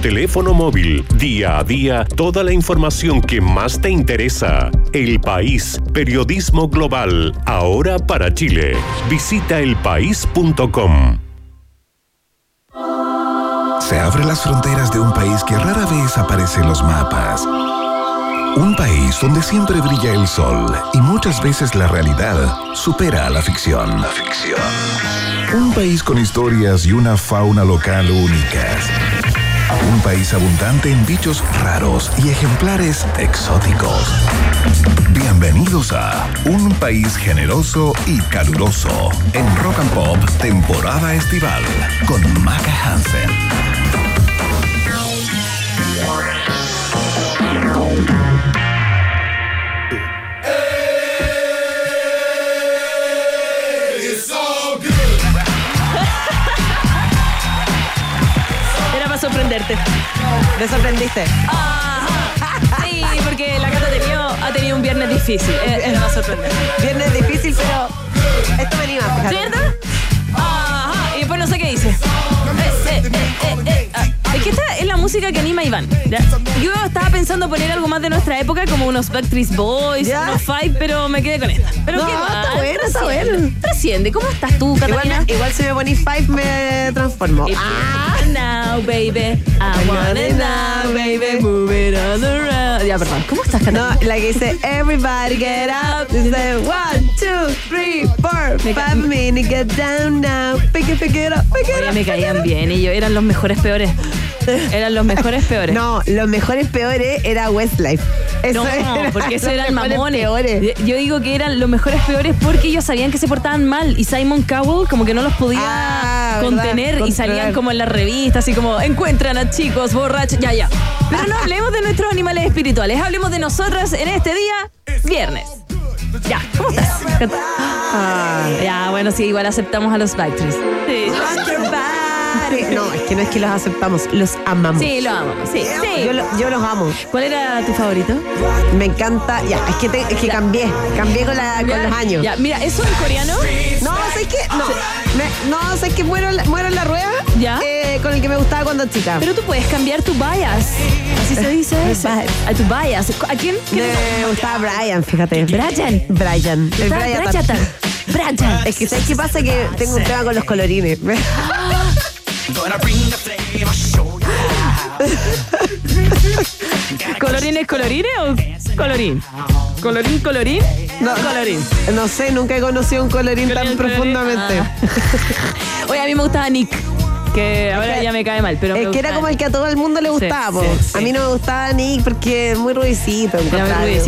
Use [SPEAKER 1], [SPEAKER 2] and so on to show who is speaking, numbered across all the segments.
[SPEAKER 1] teléfono móvil. Día a día, toda la información que más te interesa. El País, periodismo global, ahora para Chile. Visita elpaís.com.
[SPEAKER 2] Se abren las fronteras de un país que rara vez aparece en los mapas. Un país donde siempre brilla el sol y muchas veces la realidad supera a la ficción. La ficción. Un país con historias y una fauna local únicas. Un país abundante en bichos raros y ejemplares exóticos. Bienvenidos a Un país generoso y caluroso en Rock and Pop temporada estival con Maca Hansen.
[SPEAKER 3] Sorprenderte.
[SPEAKER 4] ¿Me sorprendiste?
[SPEAKER 3] Sí, porque la Cata ha tenido, ha tenido un viernes difícil. Era para sorprender.
[SPEAKER 4] Viernes difícil, pero esto me anima, fíjate.
[SPEAKER 3] ¿Cierto? Ajá. Y después no sé qué dice. Eh, eh, eh. Ah, Es que esta es la música que anima a Iván. ¿ya? Yo estaba pensando poner algo más de nuestra época, como unos Backstreet Boys,
[SPEAKER 4] Ya.
[SPEAKER 3] unos Five, pero me quedé con esta. Pero
[SPEAKER 4] No,
[SPEAKER 3] qué
[SPEAKER 4] está
[SPEAKER 3] mal,
[SPEAKER 4] bueno, está bueno.
[SPEAKER 3] Trasciende. ¿Cómo estás tú,
[SPEAKER 4] Igual,
[SPEAKER 3] Catalina?
[SPEAKER 4] me- igual si me ponís five me transformo. Ah,
[SPEAKER 3] now, baby. I want it now, baby. Move it on the road. Ya, perdón. ¿Cómo estás,
[SPEAKER 4] no,
[SPEAKER 3] Catalina?
[SPEAKER 4] la que dice Everybody get up. Dice one, two, three, four, five minutes, get down now. Pick it, pick it up, pick it
[SPEAKER 3] Oye,
[SPEAKER 4] up.
[SPEAKER 3] me caían bien ellos. Eran los mejores peores. Eran los mejores peores.
[SPEAKER 4] No, los mejores peores era Westlife. Eso
[SPEAKER 3] No,
[SPEAKER 4] era
[SPEAKER 3] porque eso eran mamones.
[SPEAKER 4] peores.
[SPEAKER 3] Yo digo que eran los mejores peores porque ellos sabían que se portaban mal y Simon Cowell como que no los podía
[SPEAKER 4] Ah, ¿verdad?
[SPEAKER 3] contener y salían como en las revistas, así como encuentran a chicos borrachos, ya, ya. Pero no hablemos de nuestros animales espirituales, hablemos de nosotras en este día, viernes. Ya, ¿cómo estás?
[SPEAKER 4] Ah.
[SPEAKER 3] Ya, bueno, sí, igual aceptamos a los Backstreets. Sí.
[SPEAKER 4] No, es que no es que los aceptamos, los amamos.
[SPEAKER 3] Sí, lo amamos, sí, sí.
[SPEAKER 4] Yo, lo- yo los amo.
[SPEAKER 3] ¿Cuál era tu favorito?
[SPEAKER 4] Me encanta. Ya, es que, te- es que cambié. Cambié con, la, con
[SPEAKER 3] Ya,
[SPEAKER 4] los años.
[SPEAKER 3] Ya, mira, ¿eso en coreano?
[SPEAKER 4] No, ¿sabes qué? No. Me- no, ¿sabes qué? Muero, en la- muero en la rueda
[SPEAKER 3] Ya.
[SPEAKER 4] eh, con el que me gustaba cuando chica.
[SPEAKER 3] Pero tú puedes cambiar tu bias. Así se dice eso. A tu bias. ¿A quién? ¿Quién
[SPEAKER 4] me gustaba Brian, fíjate.
[SPEAKER 3] Brian.
[SPEAKER 4] Brian. El. Brian.
[SPEAKER 3] Brian.
[SPEAKER 4] Es que ¿sabes qué pasa? Que tengo un tema con los colorines.
[SPEAKER 3] ¿Colorín es colorines o colorín? ¿Colorín, colorín?
[SPEAKER 4] No,
[SPEAKER 3] colorín.
[SPEAKER 4] No sé, nunca he conocido un colorín tan
[SPEAKER 3] colorín.
[SPEAKER 4] profundamente.
[SPEAKER 3] Ah. Oye, a mí me gustaba Nick. Que ahora
[SPEAKER 4] que-
[SPEAKER 3] ya me cae mal, pero
[SPEAKER 4] Es que era como el que a todo el mundo le gustaba.
[SPEAKER 3] Sí, sí.
[SPEAKER 4] A mí no me gustaba Nick porque es muy ruidicito.
[SPEAKER 3] Era muy.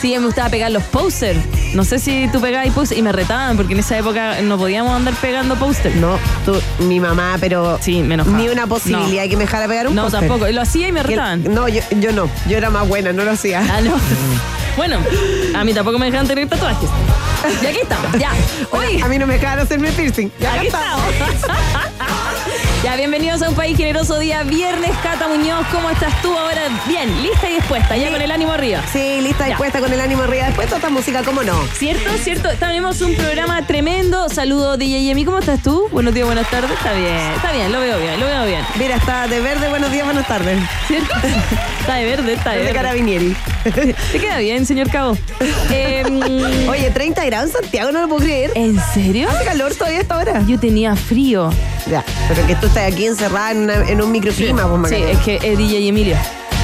[SPEAKER 3] Sí, me gustaba pegar los posters. No sé si tú pegabas posters y me retaban porque en esa época no podíamos andar pegando posters.
[SPEAKER 4] No, tú, mi mamá, pero
[SPEAKER 3] Sí, me enojaba.
[SPEAKER 4] ni una posibilidad de que me dejara pegar un
[SPEAKER 3] No, tampoco. Lo hacía y me
[SPEAKER 4] Y el-
[SPEAKER 3] retaban.
[SPEAKER 4] No, yo, yo no. Yo era más buena, no lo hacía.
[SPEAKER 3] Ah, no. Bueno, a mí tampoco me dejaban tener tatuajes. Y aquí estamos, ya.
[SPEAKER 4] A mí no me dejaban hacerme piercing. Ya
[SPEAKER 3] aquí estamos. Ya, bienvenidos a un país generoso día viernes. Cata Muñoz, ¿cómo estás tú ahora? Bien, lista y dispuesta, ya con el ánimo arriba.
[SPEAKER 4] Sí, lista,
[SPEAKER 3] Ya.
[SPEAKER 4] dispuesta con el ánimo arriba. Después toda esta música, ¿cómo no?
[SPEAKER 3] ¿Cierto? ¿Cierto? Tenemos un programa tremendo. Saludos, DJ Yemi. ¿Cómo estás tú? Buenos días, buenas tardes. Está bien, está bien, lo veo bien, lo veo bien.
[SPEAKER 4] Mira, está de verde, buenos días, buenas tardes.
[SPEAKER 3] ¿Cierto? Está de verde, está de
[SPEAKER 4] De
[SPEAKER 3] verde.
[SPEAKER 4] carabinieri.
[SPEAKER 3] Te queda bien, señor Cabo. Em,
[SPEAKER 4] Oye, 30 grados en Santiago, no lo puedo creer.
[SPEAKER 3] ¿En serio?
[SPEAKER 4] Hace calor todavía esta hora.
[SPEAKER 3] Yo tenía frío.
[SPEAKER 4] Ya, pero que tú estás aquí encerrada en, una- en un microclima, pues,
[SPEAKER 3] Sí,
[SPEAKER 4] Macarena.
[SPEAKER 3] es que es DJ Emilio.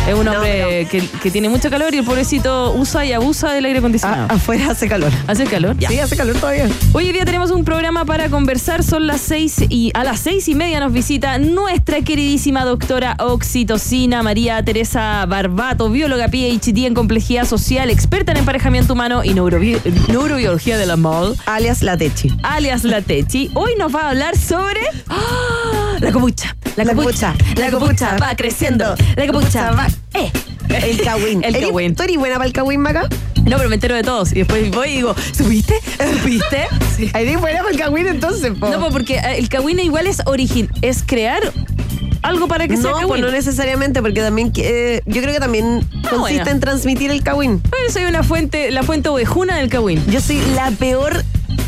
[SPEAKER 3] Es un
[SPEAKER 4] No,
[SPEAKER 3] hombre que, que tiene mucho calor y el pobrecito usa y abusa del aire acondicionado.
[SPEAKER 4] Ah, afuera hace calor.
[SPEAKER 3] ¿Hace calor?
[SPEAKER 4] Sí, hace calor todavía.
[SPEAKER 3] Hoy día tenemos un programa para conversar. Son las seis y a las seis y media nos visita nuestra queridísima doctora oxitocina María Teresa Barbato, bióloga PhD en complejidad social, experta en emparejamiento humano y neurobi- neurobiología del amor,
[SPEAKER 4] Alias La Techi.
[SPEAKER 3] alias la Techi. Hoy nos va a hablar sobre ¡Ah! La copucha. La copucha. La copucha va creciendo. La copucha va. Eh.
[SPEAKER 4] El cagüín.
[SPEAKER 3] El
[SPEAKER 4] ¿Eres-
[SPEAKER 3] cagüín.
[SPEAKER 4] ¿Tú eres buena para el cagüín, Maca?
[SPEAKER 3] No, pero me entero de todos. Y después voy y digo, ¿supiste? ¿Supiste? Sí.
[SPEAKER 4] ¿Eres buena para el cagüín entonces, po?
[SPEAKER 3] No, pues porque eh, el cagüín igual es origen, es crear algo para que sea
[SPEAKER 4] No, pues no necesariamente, porque también eh, yo creo que también consiste
[SPEAKER 3] bueno.
[SPEAKER 4] en transmitir el cagüín.
[SPEAKER 3] Yo soy una fuente, la fuente ovejuna del cagüín.
[SPEAKER 4] Yo soy la peor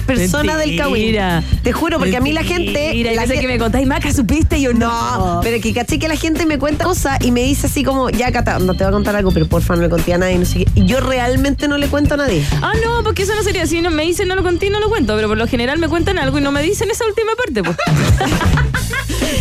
[SPEAKER 4] persona del.
[SPEAKER 3] Mentira.
[SPEAKER 4] Te juro, porque a mí la gente.
[SPEAKER 3] Mira,
[SPEAKER 4] la
[SPEAKER 3] que me contáis, Maca, ¿supiste? Y yo
[SPEAKER 4] No,
[SPEAKER 3] no.
[SPEAKER 4] pero que caché que la gente me cuenta cosas y me dice así como, ya Cata, no te voy a contar algo, pero porfa no le conté a nadie, no sé qué. Y yo realmente no le cuento a nadie.
[SPEAKER 3] Ah, no, porque eso no sería. Si no, me dicen no lo conté, no lo cuento. Pero por lo general me cuentan algo y no me dicen esa última parte, pues.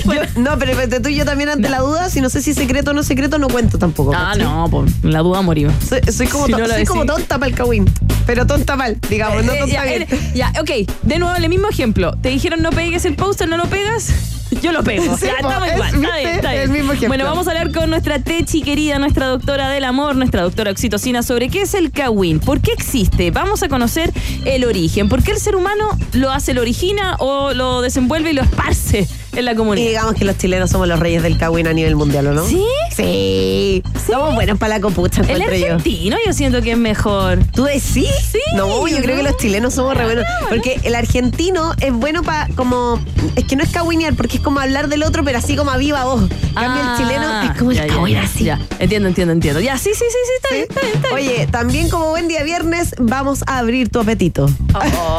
[SPEAKER 4] Yo- no, pero pero tú y yo también ante la duda, si no sé si es secreto o no secreto, no cuento tampoco.
[SPEAKER 3] Ah, no, pues la duda morimos.
[SPEAKER 4] Soy, soy como,
[SPEAKER 3] Si no
[SPEAKER 4] soy como tonta para el Kawin, pero tonta mal, digamos, no
[SPEAKER 3] Eh,
[SPEAKER 4] tonta
[SPEAKER 3] ya,
[SPEAKER 4] bien.
[SPEAKER 3] eres- ya, ok. De nuevo, el mismo ejemplo. Te dijeron no pegues el póster, no lo pegas. Yo lo pego.
[SPEAKER 4] Sí,
[SPEAKER 3] ya,
[SPEAKER 4] po,
[SPEAKER 3] estamos
[SPEAKER 4] es-
[SPEAKER 3] igual. Está está bien.
[SPEAKER 4] El mismo ejemplo.
[SPEAKER 3] Bueno, vamos a hablar con nuestra Techi querida, nuestra doctora del amor, nuestra doctora oxitocina, sobre qué es el Kawin, por qué existe. Vamos a conocer el origen. ¿Por qué el ser humano lo hace, lo origina o lo desenvuelve y lo esparce en la
[SPEAKER 4] Y
[SPEAKER 3] comunidad?
[SPEAKER 4] digamos que los chilenos somos los reyes del Kawin a nivel mundial, ¿o no?
[SPEAKER 3] ¿Sí?
[SPEAKER 4] Sí. Somos buenos para la copucha,
[SPEAKER 3] El
[SPEAKER 4] yo.
[SPEAKER 3] argentino yo siento que es mejor.
[SPEAKER 4] ¿Tú decís?
[SPEAKER 3] Sí,
[SPEAKER 4] No, yo creo que los chilenos somos re buenos. Porque el argentino es bueno para como. Es que no es cahuinear, porque es como hablar del otro, pero así como a viva voz. Cambio,
[SPEAKER 3] Ah,
[SPEAKER 4] el chileno es como
[SPEAKER 3] ya,
[SPEAKER 4] el
[SPEAKER 3] ya,
[SPEAKER 4] así.
[SPEAKER 3] Ya, entiendo, entiendo, entiendo. Ya, sí, sí, sí, sí, está
[SPEAKER 4] ¿Sí?
[SPEAKER 3] bien, está bien, está bien.
[SPEAKER 4] Oye, también como buen día viernes, vamos a abrir tu apetito.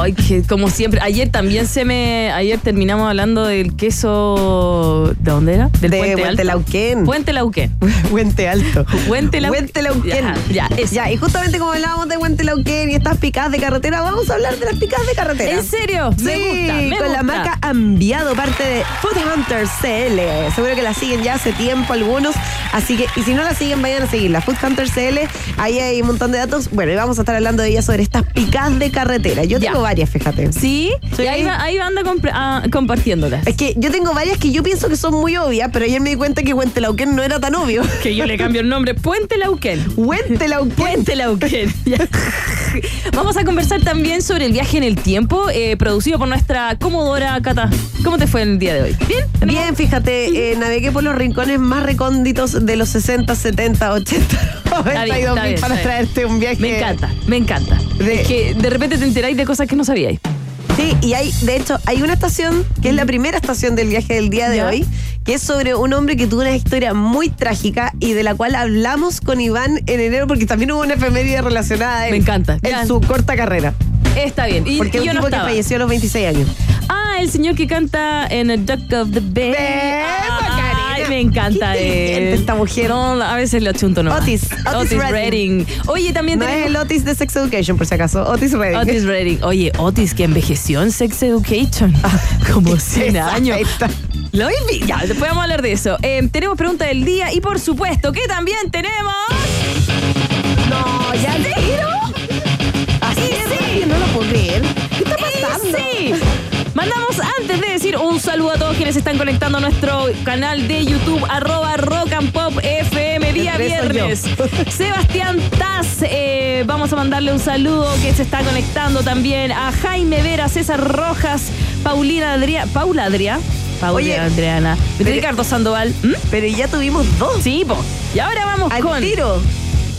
[SPEAKER 3] Ay, que como siempre. Ayer también se me. Ayer terminamos hablando del queso. ¿De dónde era? Del
[SPEAKER 4] De
[SPEAKER 3] Puente
[SPEAKER 4] Puente. Lauquén.
[SPEAKER 3] Puente Lauquén.
[SPEAKER 4] Puente Alto.
[SPEAKER 3] Puente Lau-
[SPEAKER 4] Puente Lauquén.
[SPEAKER 3] Ya, ya, eso.
[SPEAKER 4] Ya, y justamente como hablábamos de Puente Lauquén y estas picadas de carretera, vamos a hablar de las picadas de carretera.
[SPEAKER 3] ¿En serio?
[SPEAKER 4] Sí,
[SPEAKER 3] me gusta. me
[SPEAKER 4] con la marca Enviado, parte de Food Hunters CL. Seguro que la siguen ya hace tiempo algunos. Así que, y si no la siguen, vayan a seguirla. Food Hunters CL, ahí hay un montón de datos. Bueno, y vamos a estar hablando de ella sobre estas picadas de carretera. Yo
[SPEAKER 3] Ya.
[SPEAKER 4] tengo varias, fíjate.
[SPEAKER 3] ¿Sí?
[SPEAKER 4] Sí.
[SPEAKER 3] Y ahí, va, ahí anda ah, compartiéndolas.
[SPEAKER 4] Es que yo tengo varias que yo pienso que son muy obvias, pero ayer me di cuenta que Puente Lauquén no era tan obvio.
[SPEAKER 3] Que yo le cambio el nombre. Puente Lauquén.
[SPEAKER 4] Puente Lauquén.
[SPEAKER 3] Puente Lauquén. Vamos a conversar también sobre el viaje en el tiempo, eh, producido por nuestra comodora Cata. ¿Cómo te fue el día de hoy? ¿Bien? ¿Tenemos-
[SPEAKER 4] Bien, fíjate, eh, navegué por los rincones más recónditos de los 60, 70, 80, 90
[SPEAKER 3] bien,
[SPEAKER 4] y
[SPEAKER 3] está
[SPEAKER 4] 2000
[SPEAKER 3] bien,
[SPEAKER 4] para traerte un viaje.
[SPEAKER 3] Me encanta, me encanta.
[SPEAKER 4] De-
[SPEAKER 3] Es que de repente te enteráis de cosas que no sabíais.
[SPEAKER 4] Sí, y hay, de hecho, hay una estación que es la primera estación del viaje del día de
[SPEAKER 3] Ya.
[SPEAKER 4] hoy, que es sobre un hombre que tuvo una historia muy trágica y de la cual hablamos con Iván en enero porque también hubo una efeméride relacionada a él
[SPEAKER 3] Me encanta.
[SPEAKER 4] en
[SPEAKER 3] Ya.
[SPEAKER 4] su corta carrera.
[SPEAKER 3] Está bien. Y,
[SPEAKER 4] Porque
[SPEAKER 3] y
[SPEAKER 4] es
[SPEAKER 3] yo
[SPEAKER 4] un
[SPEAKER 3] no
[SPEAKER 4] tipo que falleció a los 26 años.
[SPEAKER 3] Ah, el señor que canta en A Duck of the Bay.
[SPEAKER 4] Macarena.
[SPEAKER 3] me encanta
[SPEAKER 4] Qué esta mujer.
[SPEAKER 3] No, a veces lo chunto nomás.
[SPEAKER 4] Otis, Otis Redding.
[SPEAKER 3] Oye, también
[SPEAKER 4] No es
[SPEAKER 3] tenemos...
[SPEAKER 4] el Otis de Sex Education, por si acaso. Otis Redding.
[SPEAKER 3] Otis Redding. Oye, Otis que envejeció en Sex Education. Como 100 años. Lo. Ya, después vamos a hablar de eso. Eh, tenemos pregunta del día y por supuesto que también tenemos...
[SPEAKER 4] No, ya te Así
[SPEAKER 3] Y
[SPEAKER 4] es,
[SPEAKER 3] sí.
[SPEAKER 4] no lo puedo creer. ¿Qué está
[SPEAKER 3] Y
[SPEAKER 4] pasando?
[SPEAKER 3] sí. Mandamos antes de decir un saludo a todos quienes están conectando a nuestro canal de YouTube, arroba Rock and Pop FM, día viernes. Sebastián Taz, eh, vamos a mandarle un saludo que se está conectando también a Jaime Vera, César Rojas, Paulina Adriana, Paula Adriana, Paula
[SPEAKER 4] Oye,
[SPEAKER 3] Adriana,
[SPEAKER 4] pero-
[SPEAKER 3] Ricardo Sandoval. ¿Mm?
[SPEAKER 4] Pero ya tuvimos dos.
[SPEAKER 3] Sí, po. Y ahora vamos
[SPEAKER 4] Al
[SPEAKER 3] con.
[SPEAKER 4] tiro.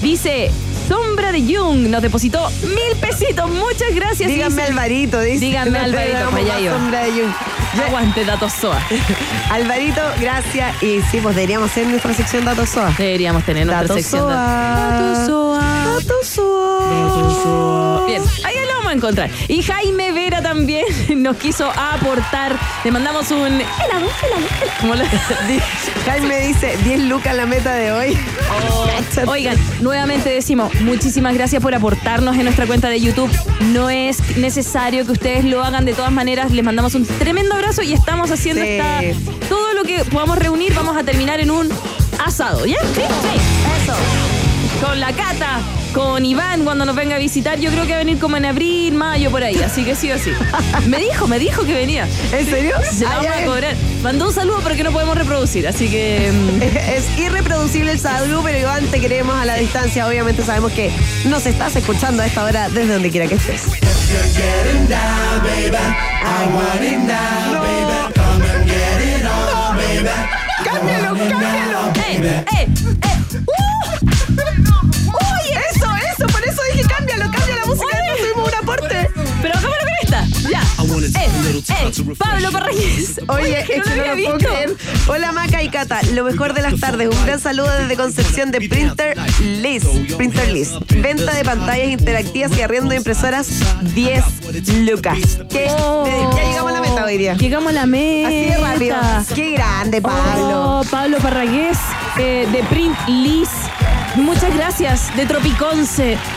[SPEAKER 3] Dice Sombra de Jung, nos depositó mil pesitos. Muchas gracias.
[SPEAKER 4] Díganme
[SPEAKER 3] Dice-
[SPEAKER 4] Alvarito, dice.
[SPEAKER 3] Díganme
[SPEAKER 4] No
[SPEAKER 3] Alvarito, allá yo.
[SPEAKER 4] sombra de Jung. Ya,
[SPEAKER 3] Aguante, datos SOA.
[SPEAKER 4] Alvarito, gracias. Y sí, pues deberíamos hacer nuestra sección Datos SOA.
[SPEAKER 3] Deberíamos tener nuestra
[SPEAKER 4] Datos
[SPEAKER 3] sección. de-
[SPEAKER 4] SOA.
[SPEAKER 3] Datos SOA.
[SPEAKER 4] Datos SOA.
[SPEAKER 3] Bien, ahí lo vamos a encontrar. Y Jaime Vera también nos quiso aportar. Le mandamos un helado, helado,
[SPEAKER 4] Jaime dice 10 lucas la meta de hoy. Cáchate.
[SPEAKER 3] Oigan, nuevamente decimos, muchísimas gracias por aportarnos en nuestra cuenta de YouTube. No es necesario que ustedes lo hagan de todas maneras. Les mandamos un tremendo abrazo y estamos haciendo
[SPEAKER 4] Sí.
[SPEAKER 3] esta. Todo lo que podamos reunir, vamos a terminar en un asado, ¿ya? Sí, sí.
[SPEAKER 4] Eso.
[SPEAKER 3] Con la Cata, con Iván cuando nos venga a visitar. Yo creo que va a venir como en abril, mayo, por ahí. Así que sí o sí. Me dijo, me dijo que venía.
[SPEAKER 4] ¿En serio?
[SPEAKER 3] Se la vamos a cobrar. Mandó un saludo, pero que no podemos reproducir. Así que. mm,
[SPEAKER 4] Es irreproducible el saludo, pero Iván, te queremos a la distancia. Obviamente sabemos que nos estás escuchando a esta hora desde donde quiera que estés. ¡Cámbialo, cámbialo!
[SPEAKER 3] ¡Eh! ¡Eh! ¡Eh!
[SPEAKER 4] ¡Uy,
[SPEAKER 3] eh, Pablo Parragués.
[SPEAKER 4] Oye,
[SPEAKER 3] que
[SPEAKER 4] es que no
[SPEAKER 3] había
[SPEAKER 4] lo puedo
[SPEAKER 3] visto.
[SPEAKER 4] creer. Hola Maca y Cata, lo mejor de las tardes. Un gran saludo desde Concepción de Printer List. Printer List. Venta de pantallas interactivas y arriendo de impresoras 10 lucas. ¿Qué?
[SPEAKER 3] Oh.
[SPEAKER 4] Ya llegamos a la meta hoy día.
[SPEAKER 3] Llegamos a la meta.
[SPEAKER 4] Así de rápido. Qué grande, Pablo.
[SPEAKER 3] Oh, Pablo Parragués, eh, de Print Liz. Muchas gracias, de Tropiconce.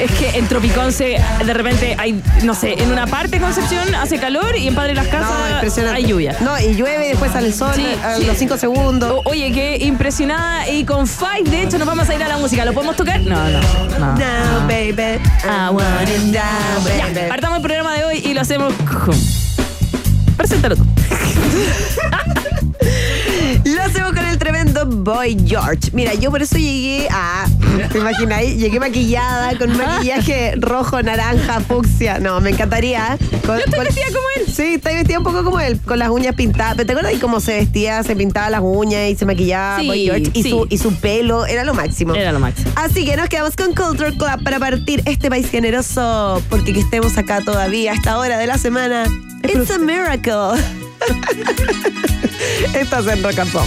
[SPEAKER 3] Es que en Tropiconce, de repente hay, no sé, en una parte de Concepción hace calor y en Padre Las Casas
[SPEAKER 4] No,
[SPEAKER 3] hay lluvia.
[SPEAKER 4] No, y llueve y después sale el sol
[SPEAKER 3] Sí,
[SPEAKER 4] a
[SPEAKER 3] sí.
[SPEAKER 4] los 5 segundos.
[SPEAKER 3] O- Oye, qué impresionada. Y con Five, de hecho, nos vamos a ir a la música. ¿Lo podemos tocar? No, no. no.
[SPEAKER 4] Now, baby. I want it now,
[SPEAKER 3] Ya,
[SPEAKER 4] baby.
[SPEAKER 3] partamos el programa de hoy y lo hacemos. Preséntalo tú.
[SPEAKER 4] Boy George. Mira, yo por eso llegué a. ¿Te imagináis? Llegué maquillada con maquillaje rojo, naranja, fucsia. No, me encantaría. Con,
[SPEAKER 3] Yo estoy
[SPEAKER 4] con-
[SPEAKER 3] vestida como él.
[SPEAKER 4] Sí, estoy vestida un poco como él, con las uñas pintadas. ¿Pero te acuerdas de cómo se vestía? Se pintaba las uñas y se maquillaba
[SPEAKER 3] Sí,
[SPEAKER 4] Boy George. Y,
[SPEAKER 3] sí.
[SPEAKER 4] su, y su pelo era lo máximo.
[SPEAKER 3] Era lo máximo.
[SPEAKER 4] Así que nos quedamos con Culture Club para partir este país generoso, porque que estemos acá todavía a esta hora de la semana. It's a miracle. Estás en Rock and Pop.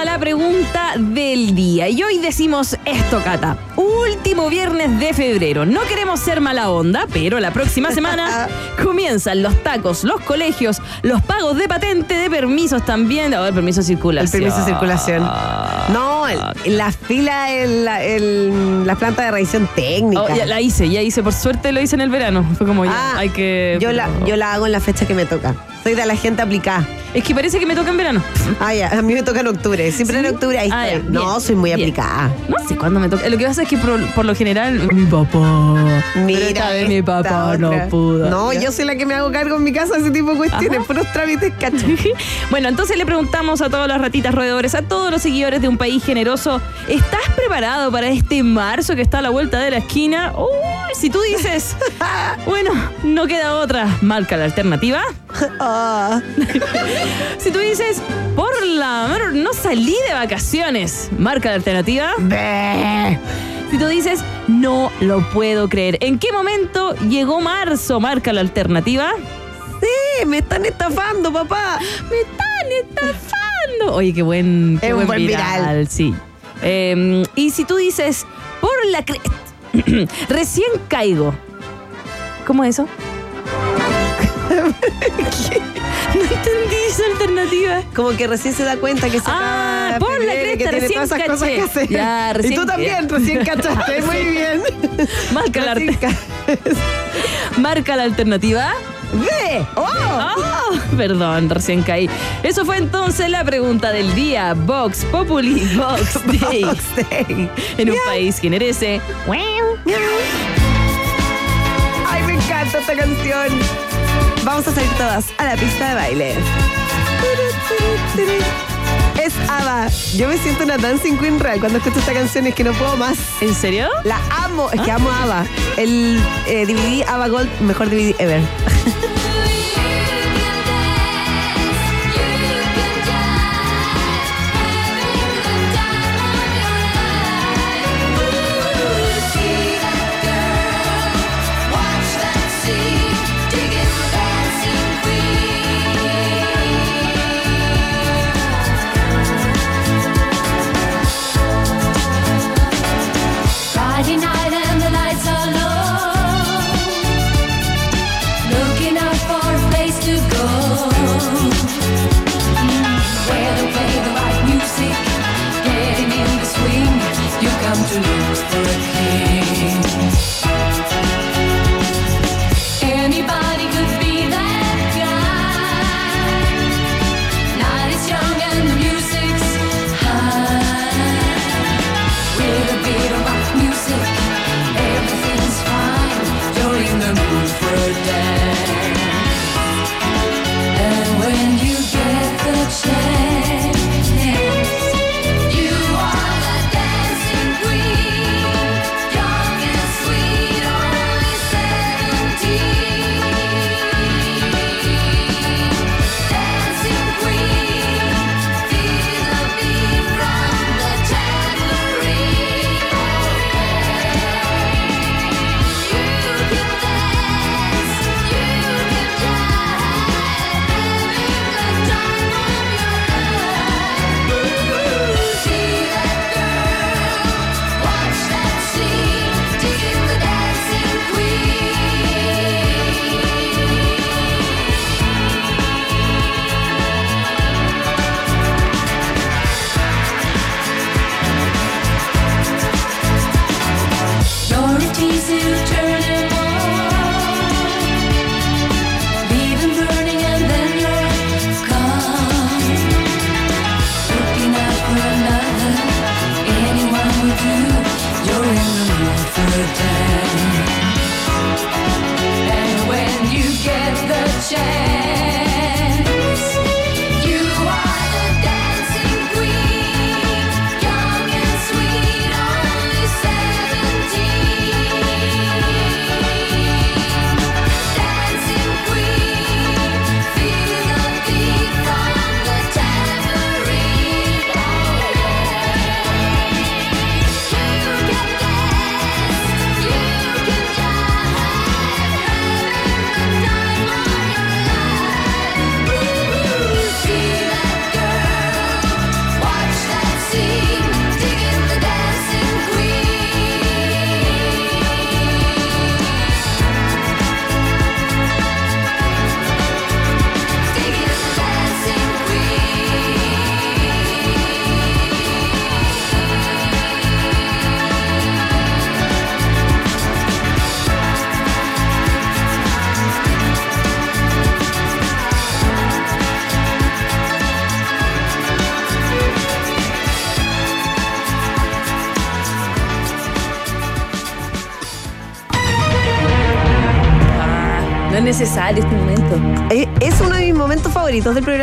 [SPEAKER 3] día. Y hoy decimos esto, Cata. Último viernes de febrero. No queremos ser mala onda, pero la próxima semana comienzan los tacos, los colegios, los pagos de patente, de permisos también. A ver, permiso de
[SPEAKER 4] El
[SPEAKER 3] circulación.
[SPEAKER 4] permiso de circulación. No, el- la fila en la, el- la planta de revisión técnica.
[SPEAKER 3] Oh, ya la hice, ya hice. Por suerte lo hice en el verano. Fue como ya,
[SPEAKER 4] Ah,
[SPEAKER 3] hay que.
[SPEAKER 4] yo, la, yo la hago en la fecha que me toca. Soy de la gente aplicada.
[SPEAKER 3] Es que parece que me toca en verano.
[SPEAKER 4] Ah, ya, a mí me toca en octubre. Siempre
[SPEAKER 3] ¿Sí?
[SPEAKER 4] en octubre ahí
[SPEAKER 3] Ah,
[SPEAKER 4] estoy.
[SPEAKER 3] ya,
[SPEAKER 4] No,
[SPEAKER 3] bien,
[SPEAKER 4] soy muy
[SPEAKER 3] bien.
[SPEAKER 4] aplicada.
[SPEAKER 3] No sé cuándo me toca. Lo que pasa es que por, por lo general. Mi papá.
[SPEAKER 4] Mira,
[SPEAKER 3] Pero esta vez mi papá
[SPEAKER 4] otra.
[SPEAKER 3] no pudo.
[SPEAKER 4] No, yo soy la que me hago cargo en mi casa de ese tipo de cuestiones,
[SPEAKER 3] Ajá.
[SPEAKER 4] puros trámites, cacho.
[SPEAKER 3] Bueno, entonces le preguntamos a todas las ratitas roedores, a todos los seguidores de un país generoso, ¿estás preparado para este marzo que está a la vuelta de la esquina? Uy, si tú dices, bueno, no queda otra, marca la alternativa.
[SPEAKER 4] Ah,
[SPEAKER 3] Si tú dices, por la no salí de vacaciones, marca la alternativa. Si tú dices, no lo puedo creer, ¿en qué momento llegó marzo? Marca la alternativa.
[SPEAKER 4] Sí, me están estafando, papá.
[SPEAKER 3] ¡Me están estafando! Oye, qué buen, qué
[SPEAKER 4] Es
[SPEAKER 3] buen
[SPEAKER 4] buen viral.
[SPEAKER 3] Sí. Eh, y si tú dices, por la cre- recién caigo. ¿Cómo es eso? ¿Qué? No entendí esa alternativa.
[SPEAKER 4] Como que recién se da cuenta que se
[SPEAKER 3] Ah,
[SPEAKER 4] acaba
[SPEAKER 3] por la
[SPEAKER 4] y que
[SPEAKER 3] cresta,
[SPEAKER 4] tiene
[SPEAKER 3] recién
[SPEAKER 4] todas esas cosas
[SPEAKER 3] caché.
[SPEAKER 4] que hacer.
[SPEAKER 3] Ya, recién-
[SPEAKER 4] y tú también, recién cachaste, muy bien.
[SPEAKER 3] Marca la, marca alternativa.
[SPEAKER 4] ¡Ve! ¡Oh!
[SPEAKER 3] Oh, perdón, recién caí. Eso fue entonces la pregunta del día. Vox Populi Vox Day.
[SPEAKER 4] Box Day.
[SPEAKER 3] En un país que merece.
[SPEAKER 4] Ay, me encanta esta canción. Vamos a salir todas a la pista de baile. Es Ava. Yo me siento una dancing queen real cuando escucho esta canción. Es que no puedo más.
[SPEAKER 3] ¿En serio?
[SPEAKER 4] La amo. Es que amo a Ava. El eh, DVD Ava Gold, mejor DVD ever.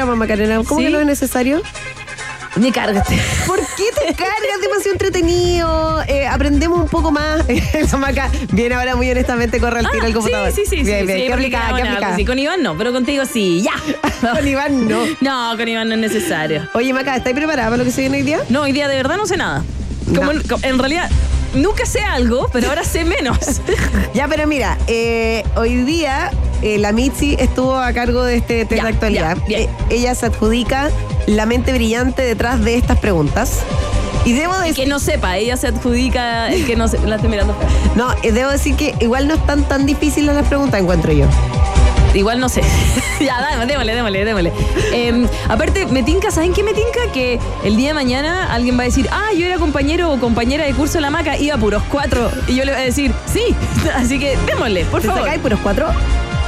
[SPEAKER 4] programa, Macarena. ¿Cómo
[SPEAKER 3] ¿Sí?
[SPEAKER 4] que no es necesario?
[SPEAKER 3] Ni cárgate.
[SPEAKER 4] ¿Por qué te cargas demasiado entretenido? Eh, aprendemos un poco más. Maca, viene ahora muy honestamente, corre al tiro computador.
[SPEAKER 3] Ah, Sí, sí, sí.
[SPEAKER 4] Bien,
[SPEAKER 3] sí,
[SPEAKER 4] bien.
[SPEAKER 3] sí,
[SPEAKER 4] ¿Qué aplicada? ¿Qué aplicada?
[SPEAKER 3] sí, con Iván no, pero contigo sí. Ya.
[SPEAKER 4] Con Iván no.
[SPEAKER 3] No, con Iván no es necesario.
[SPEAKER 4] Oye, Maca, ¿estáis preparada para lo que se viene hoy día?
[SPEAKER 3] No, hoy día de verdad no sé nada. Como,
[SPEAKER 4] No.
[SPEAKER 3] como- en realidad, nunca sé algo, pero ahora sé menos.
[SPEAKER 4] Ya, pero mira, eh, hoy día eh, la Mitzi estuvo a cargo de este test de actualidad.
[SPEAKER 3] ya.
[SPEAKER 4] Eh, ella se adjudica la mente brillante detrás de estas preguntas. Y debo decir,
[SPEAKER 3] que no sepa, ella se adjudica el que no se... La estoy mirando.
[SPEAKER 4] no, eh, debo decir que igual no están tan difíciles las preguntas, encuentro yo.
[SPEAKER 3] Igual no sé. ya, démosle, démosle, démosle. Eh, aparte, me tinca, ¿saben qué me tinca? Que el día de mañana alguien va a decir, ah, yo era compañero o compañera de curso de la maca, iba a puros cuatro. Y yo le voy a decir, sí. Así que démosle, por
[SPEAKER 4] ¿Te
[SPEAKER 3] favor.
[SPEAKER 4] sacáis puros cuatro?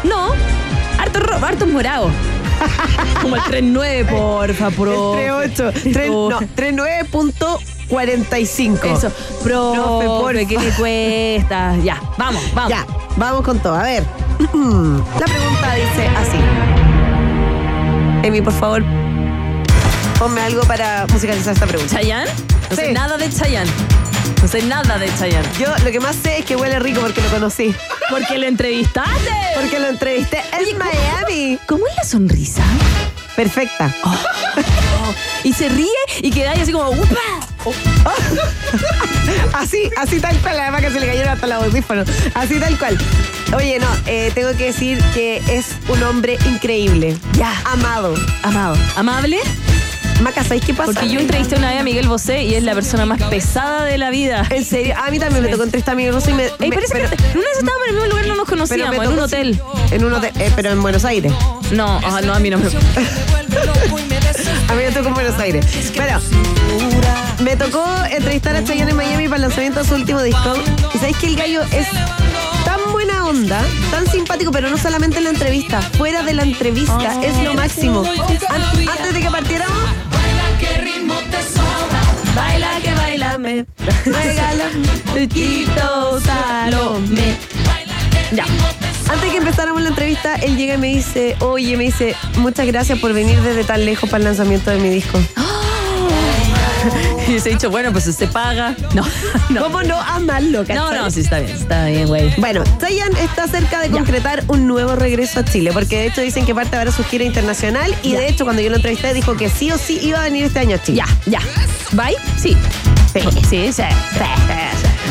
[SPEAKER 3] No, harto, ro- hartos morados. Como el 3-9, porfa, pro.
[SPEAKER 4] El 38. Tres- no, 39.45.
[SPEAKER 3] Eso,
[SPEAKER 4] Profe,
[SPEAKER 3] profe,
[SPEAKER 4] porfa.
[SPEAKER 3] ¿qué le cuesta? Ya, vamos, vamos.
[SPEAKER 4] Ya, vamos con todo. A ver. La pregunta dice así. Emi, por favor, ponme algo para musicalizar esta pregunta.
[SPEAKER 3] ¿Chayanne? No sé
[SPEAKER 4] Sí.
[SPEAKER 3] nada de Chayanne. No sé nada de Chayanne.
[SPEAKER 4] Yo lo que más sé es que huele rico porque lo conocí.
[SPEAKER 3] Porque lo entrevistaste.
[SPEAKER 4] Porque lo entrevisté en Miami.
[SPEAKER 3] ¿Cómo es la sonrisa?
[SPEAKER 4] Perfecta.
[SPEAKER 3] Y se ríe y queda ahí así como ¡upa!
[SPEAKER 4] Así, así tal cual. Además que se le cayeron hasta los audífonos. Así tal cual. Oye, no, eh, tengo que decir que es un hombre increíble.
[SPEAKER 3] Ya.
[SPEAKER 4] Amado.
[SPEAKER 3] Amado. Amable.
[SPEAKER 4] Maca, ¿sabes qué pasa?
[SPEAKER 3] Porque yo entrevisté una vez a Miguel Bosé y es la persona más pesada de la vida.
[SPEAKER 4] En serio, a mí también me tocó entrevistar a mi Rosa y me.
[SPEAKER 3] Ey,
[SPEAKER 4] me-
[SPEAKER 3] parece
[SPEAKER 4] pero-
[SPEAKER 3] que una vez estábamos en el mismo lugar, no nos conocíamos, en un hotel.
[SPEAKER 4] En un hotel, eh, pero en Buenos Aires.
[SPEAKER 3] No, ah, no, a mí no me.
[SPEAKER 4] A mí me tocó en Buenos Aires. Pero me tocó entrevistar a Chayanne en Miami para el lanzamiento de su último disco. Y sabéis que el gallo es tan buena onda, tan simpático, pero no solamente en la entrevista, fuera de la entrevista, es lo máximo. An- antes de que partiéramos,
[SPEAKER 3] Baila que bailame. Regálame. Tito Salome. Ya.
[SPEAKER 4] antes que empezáramos la entrevista, él llega y me dice, oye, me dice, muchas gracias por venir desde tan lejos para el lanzamiento de mi disco.
[SPEAKER 3] Y se ha dicho, bueno, pues se paga. No, no.
[SPEAKER 4] ¿Cómo no amarlo,
[SPEAKER 3] No,
[SPEAKER 4] cachai?
[SPEAKER 3] no, sí está bien, está bien, güey.
[SPEAKER 4] Bueno, Chayanne está cerca de
[SPEAKER 3] Ya.
[SPEAKER 4] concretar un nuevo regreso a Chile, porque de hecho dicen que parte ahora su gira internacional y
[SPEAKER 3] Ya.
[SPEAKER 4] de hecho cuando yo lo entrevisté dijo que sí o sí iba a venir este año a Chile.
[SPEAKER 3] Ya, ya. ¿Bye? Sí.
[SPEAKER 4] Sí.
[SPEAKER 3] Sí, sí, sí. sí.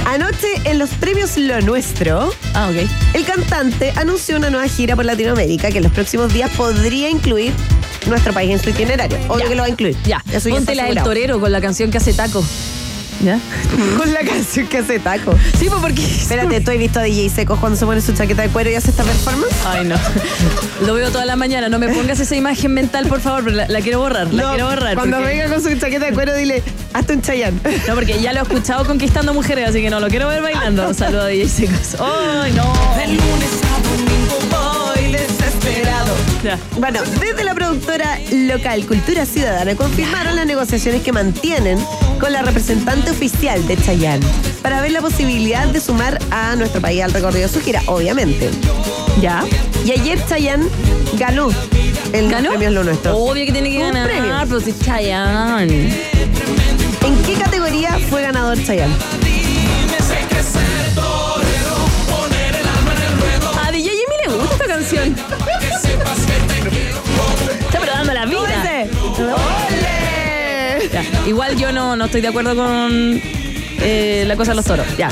[SPEAKER 4] Anoche en los premios Lo Nuestro,
[SPEAKER 3] Ah,
[SPEAKER 4] el cantante anunció una nueva gira por Latinoamérica que en los próximos días podría incluir nuestro país en su itinerario. Obvio
[SPEAKER 3] Ya.
[SPEAKER 4] que lo va a incluir.
[SPEAKER 3] Ya.
[SPEAKER 4] Eso ya
[SPEAKER 3] Ponte la del torero con la canción que hace taco. ¿Ya?
[SPEAKER 4] Con la canción que hace taco.
[SPEAKER 3] Sí, pues porque.
[SPEAKER 4] Espérate, ¿tú has visto a DJ Seco cuando se pone su chaqueta de cuero y hace esta performance?
[SPEAKER 3] Ay, no. Lo veo toda la mañana. No me pongas esa imagen mental, por favor, pero la, la quiero borrar. La quiero borrar.
[SPEAKER 4] Cuando
[SPEAKER 3] porque-
[SPEAKER 4] venga con su chaqueta de cuero, dile, hazte un Chayanne.
[SPEAKER 3] No, porque ya lo he escuchado conquistando mujeres, así que no lo quiero ver bailando. Saludos a DJ Secos. ¡Ay, no! Ya.
[SPEAKER 4] Bueno, desde la productora local Cultura Ciudadana confirmaron las negociaciones que mantienen con la representante oficial de Chayanne para ver la posibilidad de sumar a nuestro país al recorrido de su gira, obviamente.
[SPEAKER 3] ¿Ya?
[SPEAKER 4] Y ayer Chayanne ganó el
[SPEAKER 3] ¿Ganó?
[SPEAKER 4] premio Lo Nuestro.
[SPEAKER 3] Obvio que tiene que
[SPEAKER 4] Un
[SPEAKER 3] ganar,
[SPEAKER 4] premio.
[SPEAKER 3] pero si es Chayanne.
[SPEAKER 4] ¿En qué categoría fue ganador Chayanne?
[SPEAKER 3] A DJ Jimmy le gusta esta canción. Igual yo no, no estoy de acuerdo con eh, la cosa de los toros. Ya.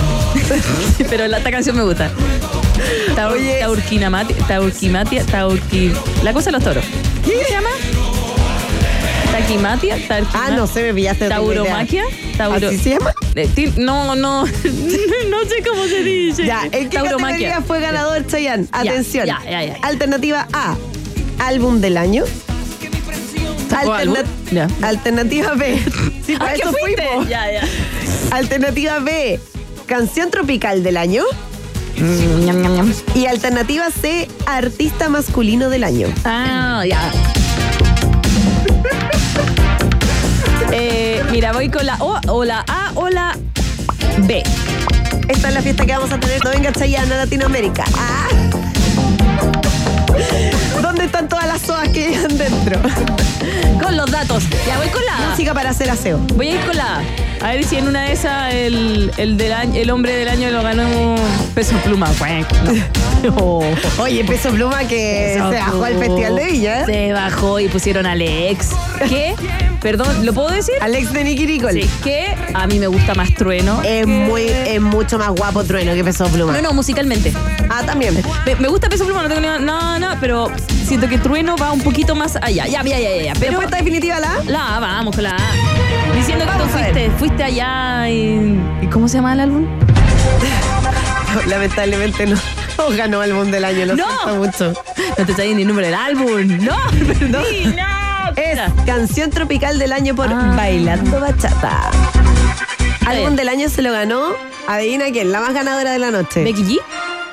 [SPEAKER 3] pero esta canción me gusta. Taur, taurquinamatia, taurquimatia, taurqui... La cosa de los toros. ¿Qué se llama? Taquimatia,
[SPEAKER 4] Ah, no sé, me pillaste.
[SPEAKER 3] Tauromaquia, tauro...
[SPEAKER 4] ¿Así se llama?
[SPEAKER 3] Eh, No, no, no sé cómo se dice.
[SPEAKER 4] Ya, ¿en qué categoría fue ganador Chayanne?
[SPEAKER 3] Ya,
[SPEAKER 4] Atención.
[SPEAKER 3] ya, ya, ya.
[SPEAKER 4] Alternativa A, álbum del año. Alternativa B. Sí, para
[SPEAKER 3] ¿A qué
[SPEAKER 4] eso
[SPEAKER 3] fuiste?
[SPEAKER 4] fuimos.
[SPEAKER 3] Ya, ya.
[SPEAKER 4] Alternativa B, canción tropical del año.
[SPEAKER 3] Ñam.
[SPEAKER 4] Y alternativa C, artista masculino del año.
[SPEAKER 3] Ah, ya. Eh, mira, voy con la O o la A o la B.
[SPEAKER 4] Esta es la fiesta que vamos a tener. No venga Chayanne a Latinoamérica. Ah. ¿Dónde están todas las sodas que llevan dentro?
[SPEAKER 3] Con los datos. Ya voy con la.
[SPEAKER 4] Música para hacer aseo.
[SPEAKER 3] Voy a ir con la A. Ver si en una de esas el, el, del año- el hombre del año lo ganó peso pluma. No.
[SPEAKER 4] Oye, Peso Pluma que
[SPEAKER 3] Peso
[SPEAKER 4] se bajó al. Festival de Villa. ¿eh?
[SPEAKER 3] Se bajó y pusieron a Alex. ¿Qué? Perdón, ¿lo puedo decir?
[SPEAKER 4] Alex de Nicky Nicole.
[SPEAKER 3] Sí, que a mí me gusta más Trueno.
[SPEAKER 4] Es, muy, es mucho más guapo Trueno que Peso Pluma.
[SPEAKER 3] No, no, musicalmente.
[SPEAKER 4] Ah, también.
[SPEAKER 3] Me, me gusta Peso Pluma, no tengo ni No, no, pero siento que Trueno va un poquito más allá. Ya, ya, ya, ya. Pero
[SPEAKER 4] Respuesta definitiva la A.
[SPEAKER 3] la A, vamos con la A. Diciendo que tú fuiste, fuiste allá y, ¿y ¿Cómo se llama el álbum?
[SPEAKER 4] Lamentablemente no, no ganó álbum del año, lo
[SPEAKER 3] No.
[SPEAKER 4] siento mucho.
[SPEAKER 3] No te sabía ni el número del álbum. No, perdí. No.
[SPEAKER 4] Es canción tropical del año por
[SPEAKER 3] Ah.
[SPEAKER 4] Bailando Bachata. Álbum del año se lo ganó, adivina quién, la más ganadora de la noche.
[SPEAKER 3] Becky G.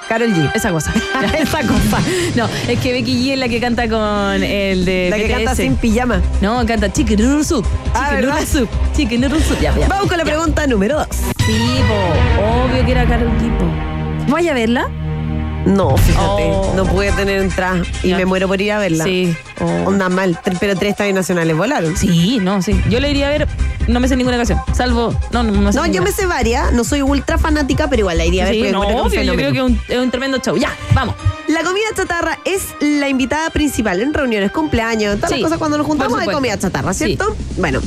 [SPEAKER 4] Carol G.
[SPEAKER 3] Esa cosa.
[SPEAKER 4] Esa cosa.
[SPEAKER 3] No, es que Becky G es la que canta con el de
[SPEAKER 4] La que canta sin pijama.
[SPEAKER 3] No, canta Chicken Noodle Soup.
[SPEAKER 4] Ah,
[SPEAKER 3] Chicken. Noodle Soup. Chicken Noodle Soup. Ya, ya.
[SPEAKER 4] Vamos con la pregunta número dos.
[SPEAKER 3] Sí, po. Obvio que era Carol G. po. ¿Vaya a verla?
[SPEAKER 4] No, fíjate,
[SPEAKER 3] Oh.
[SPEAKER 4] no pude tener entrada y me muero por ir a verla.
[SPEAKER 3] Sí. Oh.
[SPEAKER 4] Onda mal, pero tres estadios nacionales volaron.
[SPEAKER 3] Sí, no, sí. Yo le iría a ver, no me sé ninguna canción. Salvo. No, no, me sé
[SPEAKER 4] No, yo me sé varias, no soy ultra fanática, pero igual la iría a ver
[SPEAKER 3] Sí, no, obvio, yo creo que es un, es un tremendo show. Ya, vamos.
[SPEAKER 4] La comida chatarra es la invitada principal en reuniones, cumpleaños, todas
[SPEAKER 3] Sí,
[SPEAKER 4] las cosas cuando nos juntamos hay comida chatarra,
[SPEAKER 3] Sí.
[SPEAKER 4] ¿cierto? Bueno,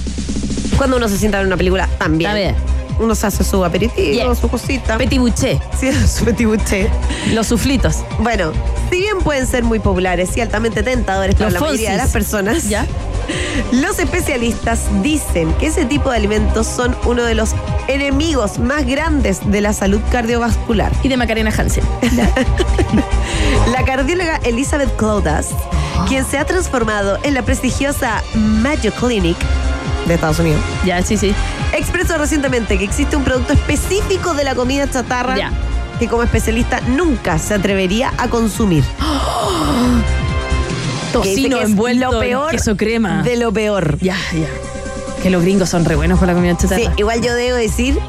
[SPEAKER 4] cuando uno se sienta en una película también.
[SPEAKER 3] Bien.
[SPEAKER 4] Uno se hace su aperitivo,
[SPEAKER 3] Yeah.
[SPEAKER 4] su cosita.
[SPEAKER 3] Petit Bouché,
[SPEAKER 4] Sí, su petit buché.
[SPEAKER 3] los suflitos.
[SPEAKER 4] Bueno, si bien pueden ser muy populares y altamente tentadores para la mayoría de las personas,
[SPEAKER 3] ¿Ya?
[SPEAKER 4] Los especialistas dicen que ese tipo de alimentos son uno de los enemigos más grandes de la salud cardiovascular.
[SPEAKER 3] Y de Macarena Hansen.
[SPEAKER 4] La cardióloga Elizabeth Clodas, quien se ha transformado en la prestigiosa Mayo Clinic de Estados Unidos,
[SPEAKER 3] Ya, sí, sí.
[SPEAKER 4] expresó recientemente que existe un producto específico de la comida chatarra
[SPEAKER 3] Ya.
[SPEAKER 4] que como especialista nunca se atrevería a consumir. Que
[SPEAKER 3] Tocino
[SPEAKER 4] que
[SPEAKER 3] envuelto
[SPEAKER 4] lo peor
[SPEAKER 3] en queso crema.
[SPEAKER 4] de lo peor.
[SPEAKER 3] Ya, ya. Que los gringos son re buenos con la comida chatarra.
[SPEAKER 4] Sí, igual yo debo decir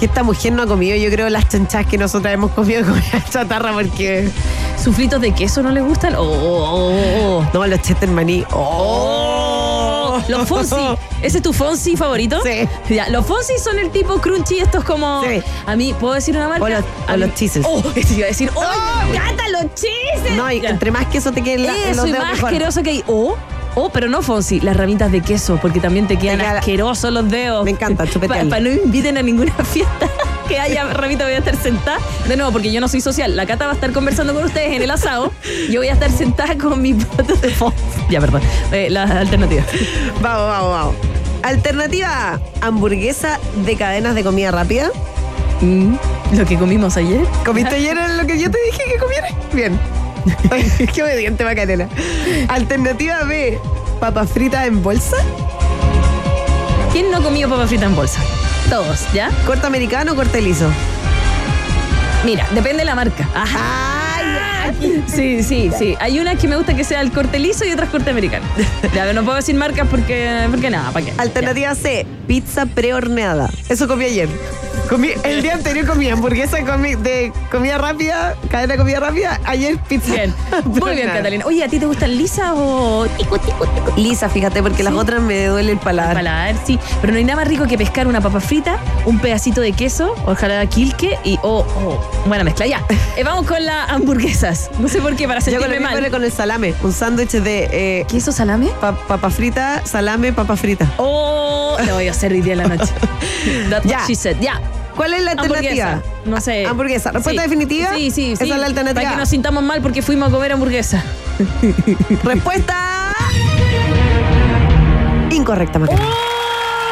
[SPEAKER 4] que esta mujer no ha comido, yo creo, las chanchas que nosotros hemos comido de comida chatarra porque...
[SPEAKER 3] ¿Suflitos de queso no les gustan? Oh, oh, oh, oh.
[SPEAKER 4] No, los cheddar maní.
[SPEAKER 3] Oh, los Fonsi. ¿Ese es tu Fonsi favorito?
[SPEAKER 4] Sí.
[SPEAKER 3] Ya, los Fonsi son el tipo crunchy, estos como.
[SPEAKER 4] Sí.
[SPEAKER 3] A mí, ¿puedo decir una marca?
[SPEAKER 4] O los-
[SPEAKER 3] A
[SPEAKER 4] o los cheeses.
[SPEAKER 3] Oh, este iba a decir. ¡Oh, me encantan los cheeses!
[SPEAKER 4] No, y
[SPEAKER 3] Ya.
[SPEAKER 4] entre más queso te queden la, en
[SPEAKER 3] Eso
[SPEAKER 4] los
[SPEAKER 3] y
[SPEAKER 4] dedos
[SPEAKER 3] más
[SPEAKER 4] mejor.
[SPEAKER 3] asqueroso que hay. O, o, pero no Fonsi, las ramitas de queso, porque también te quedan
[SPEAKER 4] queda la-
[SPEAKER 3] asquerosos los dedos.
[SPEAKER 4] Me encanta.
[SPEAKER 3] Para no inviten a ninguna fiesta que haya ramita, voy a estar sentada. De nuevo, porque yo no soy social. La Cata va a estar conversando con ustedes en el asado. Yo voy a estar sentada con mi plato de Fonsi. Ya, perdón. Eh, la alternativa.
[SPEAKER 4] Vamos, vamos, vamos. Alternativa A, hamburguesa de cadenas de comida rápida.
[SPEAKER 3] Mm, Lo que comimos ayer.
[SPEAKER 4] ¿Comiste ayer lo que yo te dije que comieras? Bien. Qué obediente, Macarena. Alternativa B, papas fritas en bolsa.
[SPEAKER 3] ¿Quién no comió papa frita en bolsa? Todos, ¿ya?
[SPEAKER 4] Corte americano o corte liso.
[SPEAKER 3] Mira, depende de la marca. Ajá.
[SPEAKER 4] Ay, ay.
[SPEAKER 3] Sí, sí, sí. Hay unas que me gusta que sea el corte liso y otras corte americano. Ya, no puedo decir marcas porque, porque nada, ¿para qué?
[SPEAKER 4] Alternativa C, pizza prehorneada. Eso comí ayer. Comí, el día anterior comí hamburguesa comí- de comida rápida, cadena de comida rápida. Ayer pizza.
[SPEAKER 3] Bien. Muy bien. Catalina. Oye, ¿a ti te gustan lisas o tico, tico, tico?
[SPEAKER 4] Lisa, fíjate, porque las otras me duele el paladar.
[SPEAKER 3] Paladar, sí. Pero no hay nada más rico que pescar una papa frita, un pedacito de queso, ojalá quilque y oh, oh, buena mezcla. Ya. Eh, vamos con las hamburguesas. No sé por qué, para
[SPEAKER 4] Yo con
[SPEAKER 3] sentirme
[SPEAKER 4] el, mismo
[SPEAKER 3] mal.
[SPEAKER 4] con el salame, un sándwich de eh,
[SPEAKER 3] ¿Queso salame?
[SPEAKER 4] pa- papa frita, salame, papa frita.
[SPEAKER 3] Oh, lo voy a hacer hoy día en la noche. That's
[SPEAKER 4] Ya.
[SPEAKER 3] what she said. Ya.
[SPEAKER 4] ¿Cuál es la alternativa?
[SPEAKER 3] No sé.
[SPEAKER 4] Hamburguesa. ¿Respuesta
[SPEAKER 3] Sí.
[SPEAKER 4] definitiva?
[SPEAKER 3] Sí, sí, sí.
[SPEAKER 4] Esa es la alternativa.
[SPEAKER 3] Para que nos sintamos mal porque fuimos a comer hamburguesa.
[SPEAKER 4] Respuesta incorrecta, Macarena.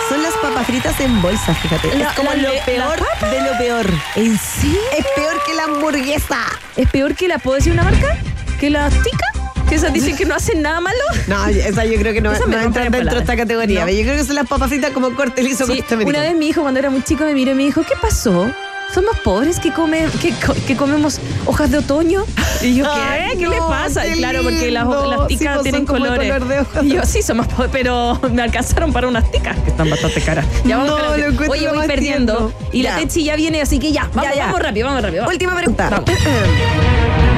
[SPEAKER 4] Son las papas fritas en bolsa, fíjate.
[SPEAKER 3] La-
[SPEAKER 4] es como
[SPEAKER 3] la-
[SPEAKER 4] lo peor de lo peor.
[SPEAKER 3] ¿En sí?
[SPEAKER 4] Es peor que la hamburguesa.
[SPEAKER 3] ¿Es peor que la, ¿puedo decir una marca? ¿Que la tica? ¿Que esas dicen que no hacen nada malo?
[SPEAKER 4] No, esa yo creo que no, no entran dentro de esta categoría.
[SPEAKER 3] No.
[SPEAKER 4] Yo creo que son las papas fritas como corte liso
[SPEAKER 3] Sí,
[SPEAKER 4] corte
[SPEAKER 3] una vez mi hijo cuando era muy chico me miró y me dijo, ¿qué pasó? ¿Somos pobres que, comen, que, co- que comemos hojas de otoño? Y yo, ¿qué?
[SPEAKER 4] Ay,
[SPEAKER 3] ¿Qué le pasa?
[SPEAKER 4] qué
[SPEAKER 3] claro, porque las, las ticas
[SPEAKER 4] pues,
[SPEAKER 3] tienen colores.
[SPEAKER 4] color de hojas
[SPEAKER 3] y
[SPEAKER 4] de-
[SPEAKER 3] yo, sí, somos pobres, pero me alcanzaron para unas ticas que están bastante caras. Ya vamos
[SPEAKER 4] No, lo encuentro
[SPEAKER 3] Oye, voy perdiendo. Y la. Tetsi ya viene, así que ya, vamos,
[SPEAKER 4] Ya, ya.
[SPEAKER 3] vamos rápido, vamos rápido. vamos.
[SPEAKER 4] Última pregunta.
[SPEAKER 3] Vamos.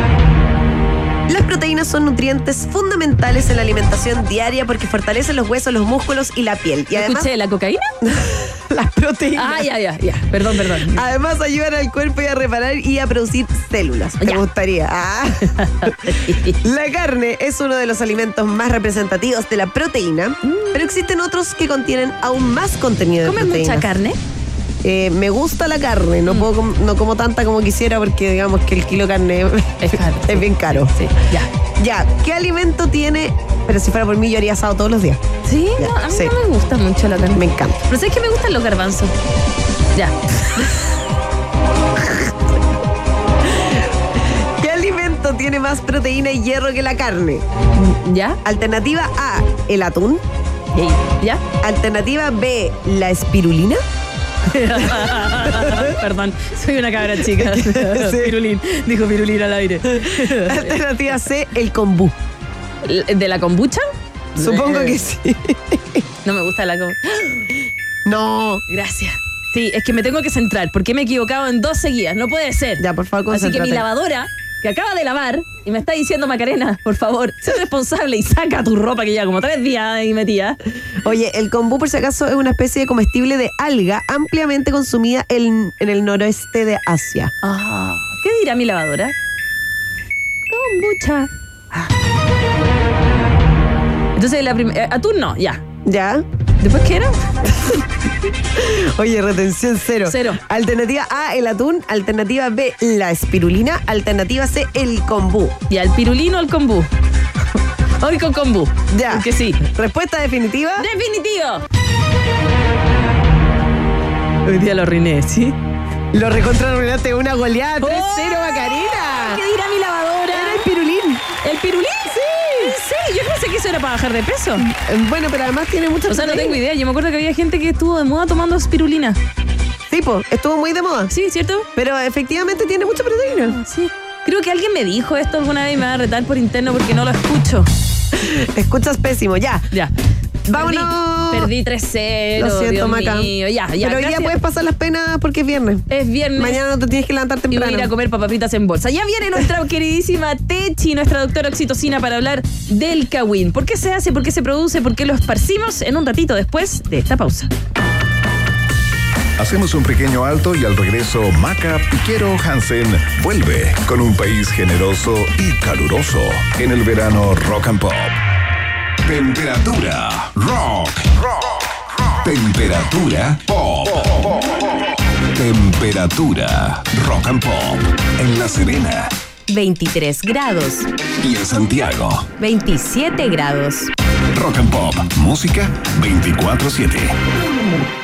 [SPEAKER 4] Las proteínas son nutrientes fundamentales en la alimentación diaria porque fortalecen los huesos, los músculos y la piel. Y
[SPEAKER 3] ¿No
[SPEAKER 4] además,
[SPEAKER 3] escuché la cocaína?
[SPEAKER 4] las proteínas.
[SPEAKER 3] Ah, ya, ya, ya. Perdón, perdón.
[SPEAKER 4] Además ayudan al cuerpo y a reparar y a producir células. ¿Te
[SPEAKER 3] Ya.
[SPEAKER 4] gustaría? Ah. La carne es uno de los alimentos más representativos de la proteína, pero existen otros que contienen aún más contenido de
[SPEAKER 3] ¿Comes mucha carne?
[SPEAKER 4] Eh, me gusta la carne, no, puedo com- no como tanta como quisiera porque digamos que el kilo de carne
[SPEAKER 3] Es caro.
[SPEAKER 4] es bien caro.
[SPEAKER 3] Sí, ya.
[SPEAKER 4] Ya, ¿qué alimento tiene? Pero si fuera por mí yo haría asado todos los días.
[SPEAKER 3] Sí,
[SPEAKER 4] Ya,
[SPEAKER 3] no, a mí
[SPEAKER 4] sí.
[SPEAKER 3] no me gusta mucho la carne.
[SPEAKER 4] Me encanta.
[SPEAKER 3] Pero ¿sabes que me gustan los garbanzos? Ya.
[SPEAKER 4] ¿Qué alimento tiene más proteína y hierro que la carne?
[SPEAKER 3] ¿Ya?
[SPEAKER 4] Alternativa A, el atún.
[SPEAKER 3] ¿Ya?
[SPEAKER 4] Alternativa B, la espirulina.
[SPEAKER 3] Perdón, soy una cabra chica. Pirulín, dijo Pirulín al aire.
[SPEAKER 4] Alternativa C, el kombu.
[SPEAKER 3] ¿De la kombucha?
[SPEAKER 4] Supongo
[SPEAKER 3] Eh,
[SPEAKER 4] que sí.
[SPEAKER 3] No me gusta la kombucha.
[SPEAKER 4] No.
[SPEAKER 3] Gracias. Sí, es que me tengo que centrar porque me he equivocado en dos seguidas. No puede ser.
[SPEAKER 4] Ya, por favor,
[SPEAKER 3] Así que mi
[SPEAKER 4] concéntrate.
[SPEAKER 3] lavadora, que acaba de lavar, y me está diciendo Macarena, por favor, sé responsable y saca tu ropa que lleva como tres días ahí metida.
[SPEAKER 4] Oye, el kombu por si acaso es una especie de comestible de alga ampliamente consumida en, en el noroeste de Asia.
[SPEAKER 3] Ah, ¿Qué dirá mi lavadora? Kombucha. Ah. Entonces, la primera. atún no, ya.
[SPEAKER 4] ¿Ya?
[SPEAKER 3] ¿Después qué era?
[SPEAKER 4] Oye, retención cero.
[SPEAKER 3] Cero.
[SPEAKER 4] Alternativa A, el atún. Alternativa B, la espirulina. Alternativa C, el kombu.
[SPEAKER 3] Ya, el pirulino o el kombu. Hoy con kombu.
[SPEAKER 4] Ya.
[SPEAKER 3] Porque sí.
[SPEAKER 4] Respuesta definitiva.
[SPEAKER 3] ¡Definitivo! Hoy día lo arruiné, ¿sí?
[SPEAKER 4] Lo recontrarruinaste una goleada 3-0,
[SPEAKER 3] ¡Oh!
[SPEAKER 4] Macarena.
[SPEAKER 3] ¿Qué dirá mi lavadora?
[SPEAKER 4] Era el pirulín.
[SPEAKER 3] ¿El pirulín? Sí. ¿En serio? Yo pensé que eso era para bajar de peso.
[SPEAKER 4] Eh, Bueno, pero además tiene mucha
[SPEAKER 3] O sea, no tengo idea. Yo me acuerdo que había gente que estuvo de moda tomando espirulina.
[SPEAKER 4] Tipo, estuvo muy de moda.
[SPEAKER 3] ¿Sí, cierto?
[SPEAKER 4] Pero efectivamente tiene mucha proteína.
[SPEAKER 3] Sí. Creo que alguien me dijo esto alguna vez y me va a retar por interno porque no lo escucho.
[SPEAKER 4] Escuchas pésimo, ya.
[SPEAKER 3] Ya.
[SPEAKER 4] Vámonos.
[SPEAKER 3] Perdí, perdí 3-0.
[SPEAKER 4] Lo siento,
[SPEAKER 3] Dios
[SPEAKER 4] Maca.
[SPEAKER 3] mío. Ya, ya.
[SPEAKER 4] Pero hoy día puedes pasar las penas porque es viernes.
[SPEAKER 3] Es viernes.
[SPEAKER 4] Mañana no te tienes que levantar
[SPEAKER 3] Y voy
[SPEAKER 4] temprano.
[SPEAKER 3] a ir a comer papapitas en bolsa. Ya viene nuestra queridísima Techi, nuestra doctora oxitocina, para hablar del kawin. ¿Por qué se hace? ¿Por qué se produce? ¿Por qué lo esparcimos? En un ratito después de esta pausa.
[SPEAKER 2] Hacemos un pequeño alto y al regreso Maca Piquero Hansen vuelve con un país generoso y caluroso en el verano Rock and Pop. Temperatura rock. Temperatura pop. Temperatura rock and pop en La Serena
[SPEAKER 5] 23 grados,
[SPEAKER 2] y en Santiago.
[SPEAKER 5] 27 grados.
[SPEAKER 2] Rock and Pop, música 24/7.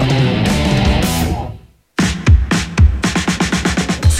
[SPEAKER 2] America.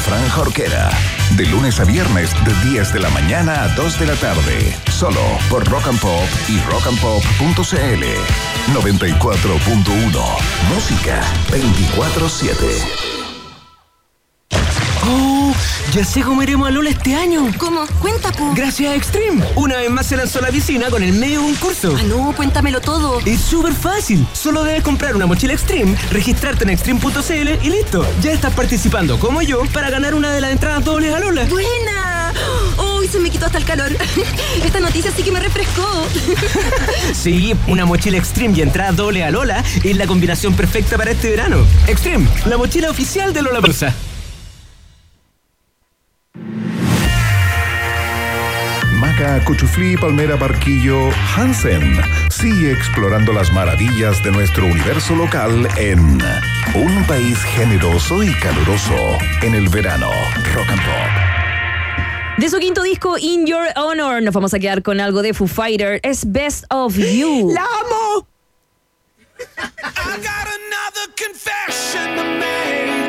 [SPEAKER 2] Fran Jorquera. De lunes a viernes de 10 de la mañana a 2 de la tarde. Solo por Rock and Pop y rockandpop.cl. 94.1. Música 24-7.
[SPEAKER 6] ¡Oh! Ya sé cómo iremos a Lola este año.
[SPEAKER 7] ¿Cómo? Cuenta, po.
[SPEAKER 6] Gracias a Extreme. Una vez más se lanzó la piscina con el medio concurso.
[SPEAKER 7] Ah, no, cuéntamelo todo.
[SPEAKER 6] Es súper fácil. Solo debes comprar una mochila Extreme, registrarte en extreme.cl y listo. Ya estás participando, como yo, para ganar una de las entradas dobles a Lola.
[SPEAKER 7] ¡Buena! ¡Uy, se me quitó hasta el calor! Esta noticia sí que me refrescó.
[SPEAKER 6] Sí, una mochila Extreme y entrada doble a Lola es la combinación perfecta para este verano. Extreme, la mochila oficial de Lola Brusa.
[SPEAKER 2] Cuchuflí, Palmera, Barquillo, Hansen. Sigue explorando las maravillas de nuestro universo local en un país generoso y caluroso en el verano. Rock and Pop.
[SPEAKER 3] De su quinto disco, In Your Honor, nos vamos a quedar con algo de Foo Fighter. Es Best of You.
[SPEAKER 4] ¡La amo!
[SPEAKER 8] I got another confession to.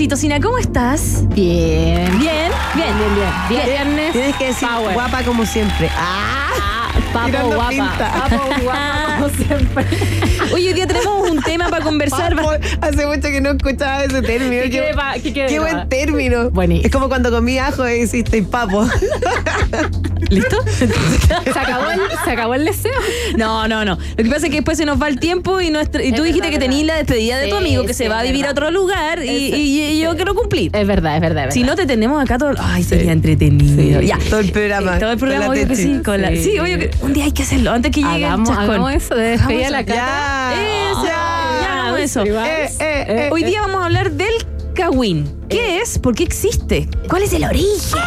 [SPEAKER 2] Oxitocina.
[SPEAKER 3] ¿Cómo estás?
[SPEAKER 9] Bien.
[SPEAKER 3] Bien, bien, bien, bien.
[SPEAKER 9] Bien. Viernes.
[SPEAKER 4] Tienes que decir
[SPEAKER 9] Power.
[SPEAKER 4] guapa como siempre. ¡Ah!
[SPEAKER 9] Papo
[SPEAKER 4] Tirando
[SPEAKER 9] guapa.
[SPEAKER 4] pinta.
[SPEAKER 9] Papo guapa como siempre.
[SPEAKER 3] Hoy hoy día tenemos un tema para conversar.
[SPEAKER 4] Papo, hace mucho que no escuchaba ese término.
[SPEAKER 9] ¿Qué
[SPEAKER 4] Qué,
[SPEAKER 9] quede pa- qué quede
[SPEAKER 4] qué
[SPEAKER 9] de
[SPEAKER 4] buen término.
[SPEAKER 9] Buenísimo.
[SPEAKER 4] Es como cuando comí ajo y hiciste papo.
[SPEAKER 3] ¿Listo?
[SPEAKER 9] ¿Se acabó, el, ¿Se acabó el deseo?
[SPEAKER 3] No, no, no. Lo que pasa es que después se nos va el tiempo y, nuestra, y tú
[SPEAKER 9] Es
[SPEAKER 3] dijiste
[SPEAKER 9] verdad,
[SPEAKER 3] que tenías la despedida de tu amigo que
[SPEAKER 9] sí,
[SPEAKER 3] se va a vivir a otro lugar y,
[SPEAKER 9] Es-
[SPEAKER 3] y- y yo quiero cumplir.
[SPEAKER 9] Es verdad, es verdad. es
[SPEAKER 3] Si
[SPEAKER 9] verdad.
[SPEAKER 3] no te tenemos acá todo. Ay, sería entretenido.
[SPEAKER 9] Sí.
[SPEAKER 3] Ya.
[SPEAKER 4] Todo el programa.
[SPEAKER 3] Todo el programa, obvio que sí. Con la, sí,
[SPEAKER 9] Sí.
[SPEAKER 3] obvio que un día hay que hacerlo antes que llegue
[SPEAKER 9] hagamos,
[SPEAKER 3] el chascón.
[SPEAKER 9] hagamos eso de despedida de la cara.
[SPEAKER 4] Ya.
[SPEAKER 3] Ya, hagamos eso.
[SPEAKER 4] Eh, eh, eh,
[SPEAKER 3] Hoy
[SPEAKER 4] eh.
[SPEAKER 3] día vamos a hablar del Kawin. ¿Qué es? ¿Por qué existe? ¿Cuál es el origen?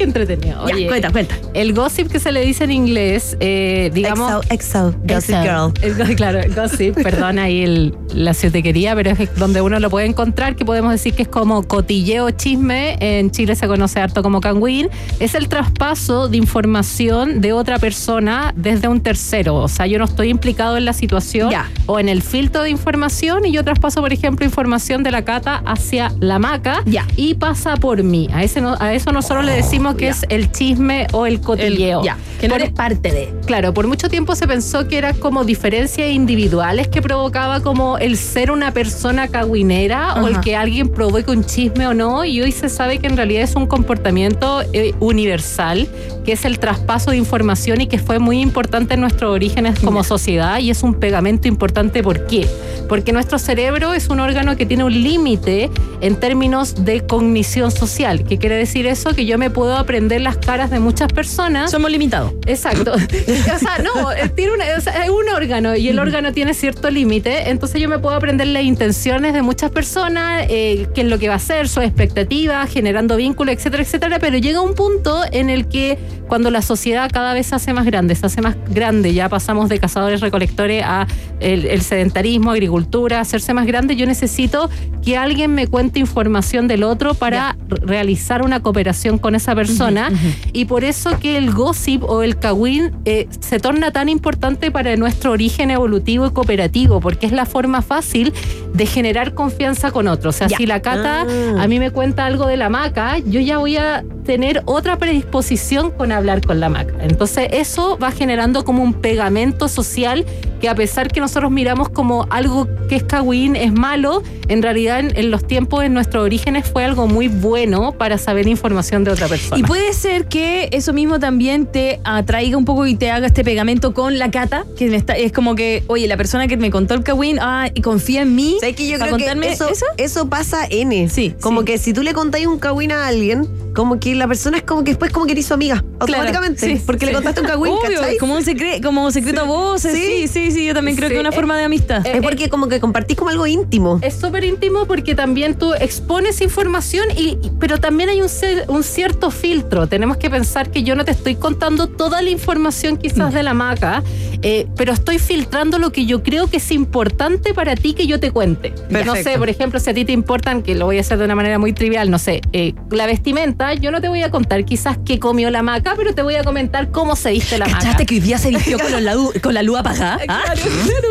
[SPEAKER 9] Qué entretenido.
[SPEAKER 3] Ya,
[SPEAKER 9] Oye,
[SPEAKER 3] cuenta, cuenta.
[SPEAKER 9] el gossip que se le dice en inglés, eh, digamos.
[SPEAKER 4] Exo, exo, gossip girl.
[SPEAKER 9] El claro, el gossip, perdón ahí el, la ciotequería, pero es donde uno lo puede encontrar, que podemos decir que es como cotilleo chisme. En Chile se conoce harto como canguín. Es el traspaso de información de otra persona desde un tercero. O sea, yo no estoy implicado en la situación
[SPEAKER 3] Ya.
[SPEAKER 9] o en el filtro de información y yo traspaso, por ejemplo, información de la cata hacia la maca
[SPEAKER 3] Ya.
[SPEAKER 9] y pasa por mí. A, ese no- a eso nosotros le decimos que
[SPEAKER 3] ya.
[SPEAKER 9] es el chisme o el
[SPEAKER 3] El-
[SPEAKER 9] cotilleo.
[SPEAKER 3] ya, que no
[SPEAKER 9] Por-
[SPEAKER 3] eres parte de.
[SPEAKER 9] Claro, por mucho tiempo se pensó que eran como diferencias individuales que provocaba como el ser una persona cagüinera o el
[SPEAKER 3] Ajá.
[SPEAKER 9] que alguien provoque un chisme o no. Y hoy se sabe que en realidad es un comportamiento eh, universal, que es el traspaso de información y que fue muy importante en nuestros orígenes como sociedad y es un pegamento importante. ¿Por qué? Porque nuestro cerebro es un órgano que tiene un límite en términos de cognición social. ¿Qué quiere decir eso? Que yo me puedo aprender las caras de muchas personas.
[SPEAKER 3] Somos limitados.
[SPEAKER 9] Exacto. o sea, no, eh, tiene una- o sea, es un órgano y el órgano tiene cierto límite, entonces yo me puedo aprender las intenciones de muchas personas, eh, qué es lo que va a hacer, sus expectativas, generando vínculos, etcétera, etcétera, pero llega un punto en el que cuando la sociedad cada vez se hace más grande, se hace más grande, ya pasamos de cazadores recolectores a el, el sedentarismo, agricultura, hacerse más grande, yo necesito que alguien me cuente información del otro para realizar una cooperación con esa persona y por eso que el gossip o el kawin eh, se torna tan importante para nuestro origen evolutivo y cooperativo, porque es la forma fácil de generar confianza con otros. O sea,
[SPEAKER 3] Ya.
[SPEAKER 9] si la cata
[SPEAKER 4] Ah.
[SPEAKER 9] a mí me cuenta algo de la maca, yo ya voy a tener otra predisposición con hablar con la maca. Entonces eso va generando como un pegamento social que a pesar que nosotros miramos como algo que es kawin, es malo, en realidad en, en los tiempos, en nuestros orígenes fue algo muy bueno para saber información de otra persona.
[SPEAKER 3] Y puede ser que eso mismo también te atraiga un poco y te haga este pegamento con la cata, que me está- es como que, oye, la persona que me contó el Kawin, ah, y confía en mí.
[SPEAKER 4] ¿Sabes que yo
[SPEAKER 3] para
[SPEAKER 4] creo que eso,
[SPEAKER 3] eso?
[SPEAKER 4] eso pasa N.
[SPEAKER 3] Sí,
[SPEAKER 4] Como
[SPEAKER 3] sí.
[SPEAKER 4] que si tú le contáis un cagüín a alguien, como que la persona es como que después como que eres su amiga, automáticamente.
[SPEAKER 3] sí,
[SPEAKER 4] porque
[SPEAKER 3] sí.
[SPEAKER 4] le contaste un
[SPEAKER 3] Obvio,
[SPEAKER 4] ¿cachai?
[SPEAKER 3] como un secreto, como secreto a voces. Sí,
[SPEAKER 4] Sí.
[SPEAKER 3] sí, sí, yo también creo
[SPEAKER 9] Sí,
[SPEAKER 3] que es una forma de amistad.
[SPEAKER 9] eh,
[SPEAKER 4] Es porque como que compartís como algo íntimo.
[SPEAKER 9] Es súper íntimo porque también tú expones información, y, y- pero también hay un, un cierto filtro. Tenemos que pensar que yo no te estoy contando toda la información quizás de la maca, eh, pero estoy filtrando lo que yo creo que es importante para ti que yo te cuente. No sé, por ejemplo, si a ti te importan, que lo voy a hacer de una manera muy trivial, no sé, eh, la vestimenta, yo no te voy a contar quizás qué comió la maca, pero te voy a comentar cómo se viste la maca.
[SPEAKER 3] ¿Cachaste que hoy día se vistió con, la, lu- con la luz apagada? ¿Ah?
[SPEAKER 9] Claro,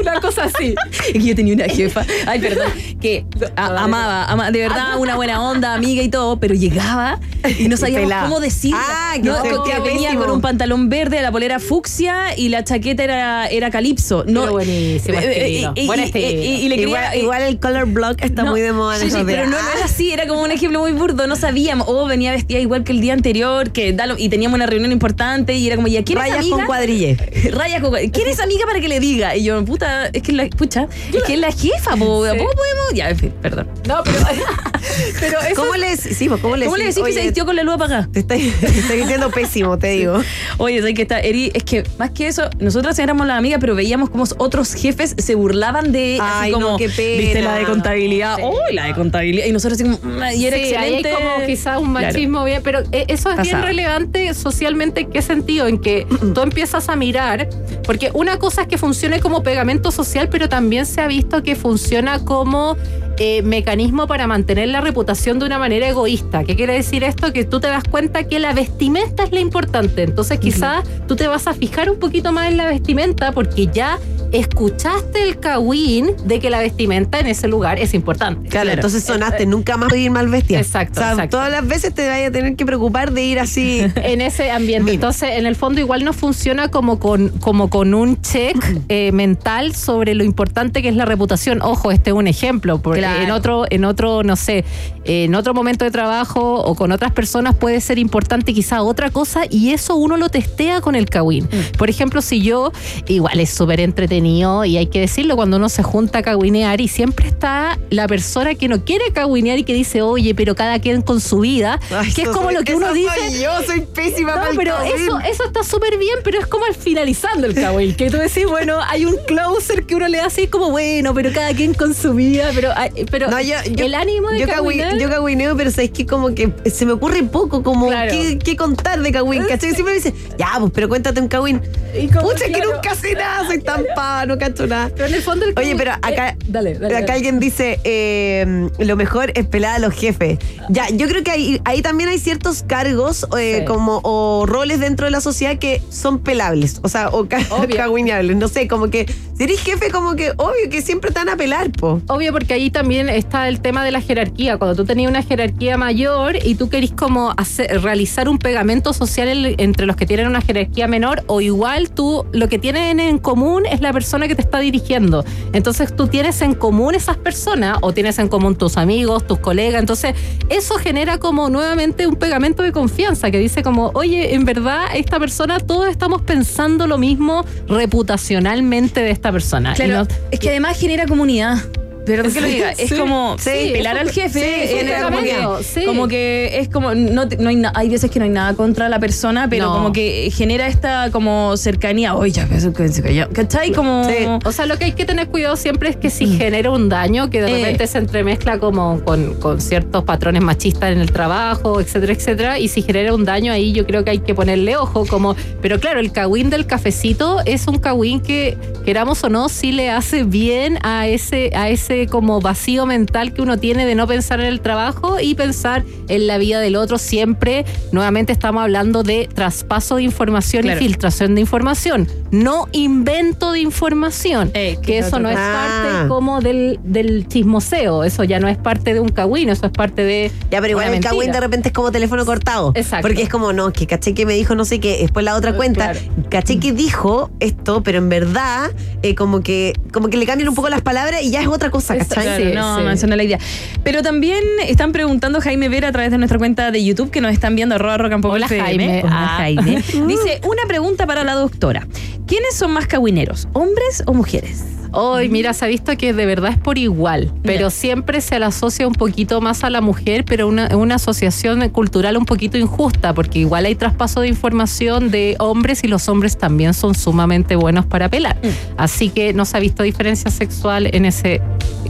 [SPEAKER 9] una cosa así.
[SPEAKER 3] Yo tenía una jefa, ay, perdón, que a- amaba, ama- de verdad, una buena onda, amiga y todo, pero llegaba y no sabíamos
[SPEAKER 4] pelada.
[SPEAKER 3] cómo decir.
[SPEAKER 4] Ah, que
[SPEAKER 3] venía con un pantalón verde, la polera fucsia y la chaqueta era, era calipso. No,
[SPEAKER 9] Pero buenísimo
[SPEAKER 3] Eh, eh, y- y-
[SPEAKER 9] Buen
[SPEAKER 3] y- y le
[SPEAKER 4] igual,
[SPEAKER 3] quería-
[SPEAKER 4] igual el color block está
[SPEAKER 3] no,
[SPEAKER 4] muy de moda en
[SPEAKER 3] sí, sí, pero no, no era así, era como un ejemplo muy burdo, no sabíamos. O venía vestida igual que el día anterior, que da lo- y teníamos una reunión importante y era como, ¿ya quién es
[SPEAKER 4] Rayas
[SPEAKER 3] amiga?
[SPEAKER 4] con cuadrille.
[SPEAKER 3] Rayas con cuadrille. ¿Quién es amiga para que le diga? Y yo, puta, es que es la, pucha, es que es la jefa, po,
[SPEAKER 9] Sí.
[SPEAKER 3] ¿cómo podemos? Ya, en fin, perdón.
[SPEAKER 9] No, pero, pero eso
[SPEAKER 4] ¿Cómo le decís? Sí, pues, ¿cómo le
[SPEAKER 3] ¿Cómo le decís que se vistió con la luz apagada?
[SPEAKER 4] Te estoy, te estoy diciendo pésimo, te digo.
[SPEAKER 3] Oye, ¿sabes qué está? Eri, es que más que eso, nosotras éramos las amigas, pero veíamos como otros jefes se burlaban de así
[SPEAKER 4] Ay, no,
[SPEAKER 3] como,
[SPEAKER 4] qué pena.
[SPEAKER 3] viste la de contabilidad,
[SPEAKER 9] Sí.
[SPEAKER 3] ¡Uy, la de contabilidad! Y nosotros así como, "Mm", y era
[SPEAKER 9] Sí, ahí
[SPEAKER 3] excelente.
[SPEAKER 9] hay como quizás un
[SPEAKER 3] Claro.
[SPEAKER 9] machismo bien, pero eh, eso es bien relevante socialmente. ¿En qué sentido? En que tú empiezas a mirar, porque una cosa es que funcione como pegamento social, pero también se ha visto que funciona como eh, mecanismo para mantener la reputación de una manera egoísta. ¿Qué quiere decir esto? Que tú te das cuenta que la vestimenta es la importante. Entonces quizás tú te vas a fijar un poquito más en la vestimenta porque ya escuchaste el cagüín de que la vestimenta en ese lugar es importante.
[SPEAKER 4] Claro, entonces sonaste,
[SPEAKER 9] Eh,
[SPEAKER 4] nunca más voy a ir mal vestida.
[SPEAKER 9] Exacto,
[SPEAKER 4] O sea,
[SPEAKER 9] exacto.
[SPEAKER 4] todas las veces te vayas a tener que preocupar de ir así.
[SPEAKER 9] en ese ambiente.
[SPEAKER 4] Mira.
[SPEAKER 9] Entonces, en el fondo igual no funciona como con, como con un check eh, mental sobre lo importante que es la reputación. Ojo, este es un ejemplo, porque
[SPEAKER 3] Claro.
[SPEAKER 9] en otro, en otro, no sé, en otro momento de trabajo o con otras personas puede ser importante quizá otra cosa y eso uno lo testea con el Kawin.
[SPEAKER 3] Mm.
[SPEAKER 9] Por ejemplo, si yo, igual es súper entretenido y hay que decirlo cuando uno se junta a caguinear y siempre está la persona que no quiere caguinear y que dice, oye, pero cada quien con su vida,
[SPEAKER 4] Ay,
[SPEAKER 9] que es como
[SPEAKER 4] soy-
[SPEAKER 9] lo que uno
[SPEAKER 4] soy
[SPEAKER 9] dice.
[SPEAKER 4] yo soy pésima
[SPEAKER 9] No,
[SPEAKER 4] para el
[SPEAKER 9] pero
[SPEAKER 4] Kawin.
[SPEAKER 9] eso, eso está súper bien, pero es como al finalizando el Kawin, que tú decís, bueno, hay un closer que uno le da así como, bueno, pero cada quien con su vida, pero, pero
[SPEAKER 4] No, yo, yo-
[SPEAKER 9] el ánimo de
[SPEAKER 4] yo, cagui-
[SPEAKER 9] caguinear-
[SPEAKER 4] yo cagüineo, pero sabes que como que se me ocurre poco, como
[SPEAKER 9] Claro.
[SPEAKER 4] qué, qué contar de cagüín. ¿Cachai? Siempre me dice, ya, pues, pero cuéntate un
[SPEAKER 9] como,
[SPEAKER 4] Pucha, que nunca sé nada, soy tan pava, no cacho nada.
[SPEAKER 9] Pero en el fondo el
[SPEAKER 4] Oye, pero acá,
[SPEAKER 9] eh, dale, dale,
[SPEAKER 4] acá
[SPEAKER 9] dale.
[SPEAKER 4] alguien dice, eh, lo mejor es pelar a los jefes. Ya, yo creo que ahí, ahí también hay ciertos cargos eh,
[SPEAKER 9] Sí.
[SPEAKER 4] como o roles dentro de la sociedad que son pelables, o sea, o cagüineables. No sé, como que si eres jefe, como que obvio que siempre te van a pelar, po.
[SPEAKER 9] Obvio, porque ahí también está el tema de la jerarquía. Cuando tú tenías una jerarquía mayor y tú querís como hacer- realizar un pegamento social en- entre los que tienen una jerarquía menor, o igual tú lo que tienen en común es la persona que te está dirigiendo. Entonces tú tienes en común esas personas, o tienes en común tus amigos, tus colegas. Entonces eso genera como nuevamente un pegamento de confianza que dice como, oye, en verdad esta persona, todos estamos pensando lo mismo reputacionalmente de esta persona.
[SPEAKER 3] Claro,
[SPEAKER 9] no-
[SPEAKER 3] es que además genera comunidad. Perdón que lo diga, es
[SPEAKER 9] Sí,
[SPEAKER 3] como
[SPEAKER 9] sí,
[SPEAKER 3] pelar al jefe,
[SPEAKER 9] sí,
[SPEAKER 3] como, que, como que es como, no, no hay, na- hay veces que no hay nada contra la persona, pero
[SPEAKER 9] No.
[SPEAKER 3] como que genera esta como cercanía, oye, ya, eso que se cayó", ¿cachai? Como.
[SPEAKER 9] O sea, lo que hay que tener cuidado siempre es que si genera un daño, que de
[SPEAKER 3] Eh.
[SPEAKER 9] repente se entremezcla como con, con ciertos patrones machistas en el trabajo, etcétera, etcétera, y si genera un daño ahí yo creo que hay que ponerle ojo, como, pero claro, el cagüín del cafecito es un cagüín que, queramos o no, sí le hace bien a ese, a ese como vacío mental que uno tiene de no pensar en el trabajo y pensar en la vida del otro siempre. Nuevamente estamos hablando de traspaso de información
[SPEAKER 3] Claro.
[SPEAKER 9] y filtración de información, no invento de información.
[SPEAKER 3] Eh, que
[SPEAKER 9] que
[SPEAKER 3] es
[SPEAKER 9] eso no es parte
[SPEAKER 4] Ah.
[SPEAKER 9] como del, del chismoseo, eso ya no es parte de un cagüín, eso es parte de.
[SPEAKER 4] Ya, pero igual el cagüín de repente es como teléfono cortado.
[SPEAKER 9] Exacto.
[SPEAKER 4] Porque es como, no, que caché que me dijo no sé qué, después la otra cuenta,
[SPEAKER 9] Claro.
[SPEAKER 4] caché que dijo esto, pero en verdad, eh, como que como que le cambian un poco las palabras y ya es otra cosa,
[SPEAKER 9] Es-
[SPEAKER 4] ¿cachai?
[SPEAKER 3] Claro,
[SPEAKER 9] Sí,
[SPEAKER 3] no,
[SPEAKER 9] sí.
[SPEAKER 3] no, esa no es la idea. Pero también están preguntando Jaime Vera a través de nuestra cuenta de YouTube que nos están viendo arroba
[SPEAKER 9] Hola,
[SPEAKER 3] FM.
[SPEAKER 9] Jaime.
[SPEAKER 3] Hola,
[SPEAKER 9] Ah.
[SPEAKER 3] Jaime. Dice, una pregunta para la doctora. ¿Quiénes son más cagüineros, hombres o mujeres?
[SPEAKER 9] Hoy, mira, se ha visto que de verdad es por igual, pero siempre se le asocia un poquito más a la mujer, pero una, una asociación cultural un poquito injusta, porque igual hay traspaso de información de hombres y los hombres también son sumamente buenos para pelar.
[SPEAKER 3] Mm.
[SPEAKER 9] Así que no se ha visto diferencia sexual en ese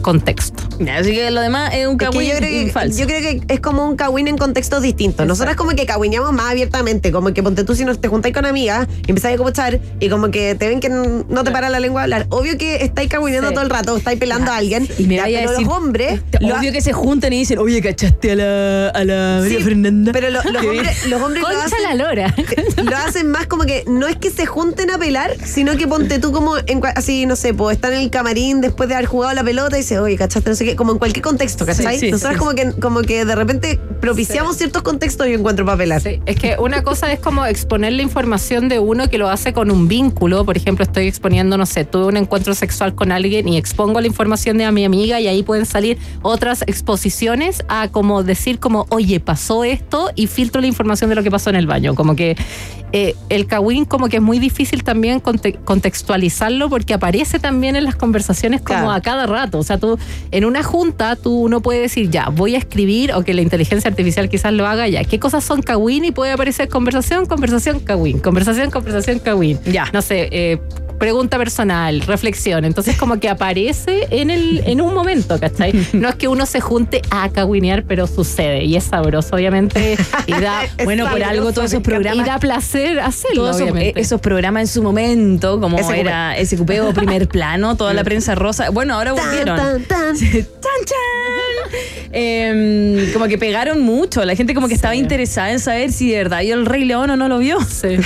[SPEAKER 9] contexto.
[SPEAKER 3] Así que lo demás es un
[SPEAKER 4] Es que
[SPEAKER 3] cagüín
[SPEAKER 4] yo, creo que,
[SPEAKER 3] falso.
[SPEAKER 4] yo creo que es como un cagüín en contextos distintos. Nosotras como que cagüineamos más abiertamente, como que ponte tú si nos te juntáis con amigas y empezáis a copuchar y como que te ven que no te para la lengua a hablar. Obvio que estáis cagüineando
[SPEAKER 9] Sí.
[SPEAKER 4] todo el rato, estáis pelando a alguien.
[SPEAKER 3] Y me
[SPEAKER 4] ya,
[SPEAKER 3] vaya a
[SPEAKER 4] pero
[SPEAKER 3] decir,
[SPEAKER 4] los hombres... lo ha-
[SPEAKER 3] Obvio que se juntan y dicen, oye, ¿cachaste a la, a la María
[SPEAKER 4] Sí,
[SPEAKER 3] Fernanda?
[SPEAKER 4] Pero lo- los, hombres, los hombres lo
[SPEAKER 9] Concha
[SPEAKER 4] hacen,
[SPEAKER 9] la lora.
[SPEAKER 4] lo hacen más como que no es que se junten a pelar, sino que ponte tú como en así, no sé, pues están en el camarín después de haber jugado la pelota y dice, oye, ¿cachaste? No sé qué, como en cualquier contexto, ¿cachai?
[SPEAKER 3] Sí.
[SPEAKER 4] como que como que de repente propiciamos ciertos contextos y encuentro para pelar.
[SPEAKER 9] Sí, es que una cosa es como exponer la información de uno que lo hace con un vínculo. Por ejemplo, estoy exponiendo, no sé, tuve un encuentro sexual con alguien y expongo la información de a mi amiga y ahí pueden salir otras exposiciones a como decir como, oye, pasó esto y filtro la información de lo que pasó en el baño. Como que eh, el Kawin como que es muy difícil también conte- contextualizarlo porque aparece también en las conversaciones como
[SPEAKER 4] Claro.
[SPEAKER 9] a cada rato. O sea, tú en una junta tú no puedes decir ya, voy a escribir o que la inteligencia artificial quizás lo haga ya. ¿Qué cosas son Kawin? Y puede aparecer conversación, conversación, Kawin, conversación, conversación, Kawin.
[SPEAKER 3] Ya.
[SPEAKER 9] No sé, eh, pregunta personal, reflexión. Entonces como que aparece en el en un momento, ¿cachai? No es que uno se junte a caguinear, pero sucede y es sabroso, obviamente. Y da,
[SPEAKER 3] Bueno, por algo todos esos
[SPEAKER 4] encanta.
[SPEAKER 9] y
[SPEAKER 3] programas
[SPEAKER 9] da placer hacerlo,
[SPEAKER 3] todos esos,
[SPEAKER 9] obviamente.
[SPEAKER 3] esos programas en su momento, como
[SPEAKER 4] SQP.
[SPEAKER 3] era SQP o Primer Plano, toda la prensa rosa. Bueno, ahora volvieron.
[SPEAKER 4] tan, tan.
[SPEAKER 3] ¡Chan, chan! Em, como que pegaron mucho. La gente como que estaba interesada en saber si de verdad vio el Rey León o no lo vio.
[SPEAKER 9] Sí.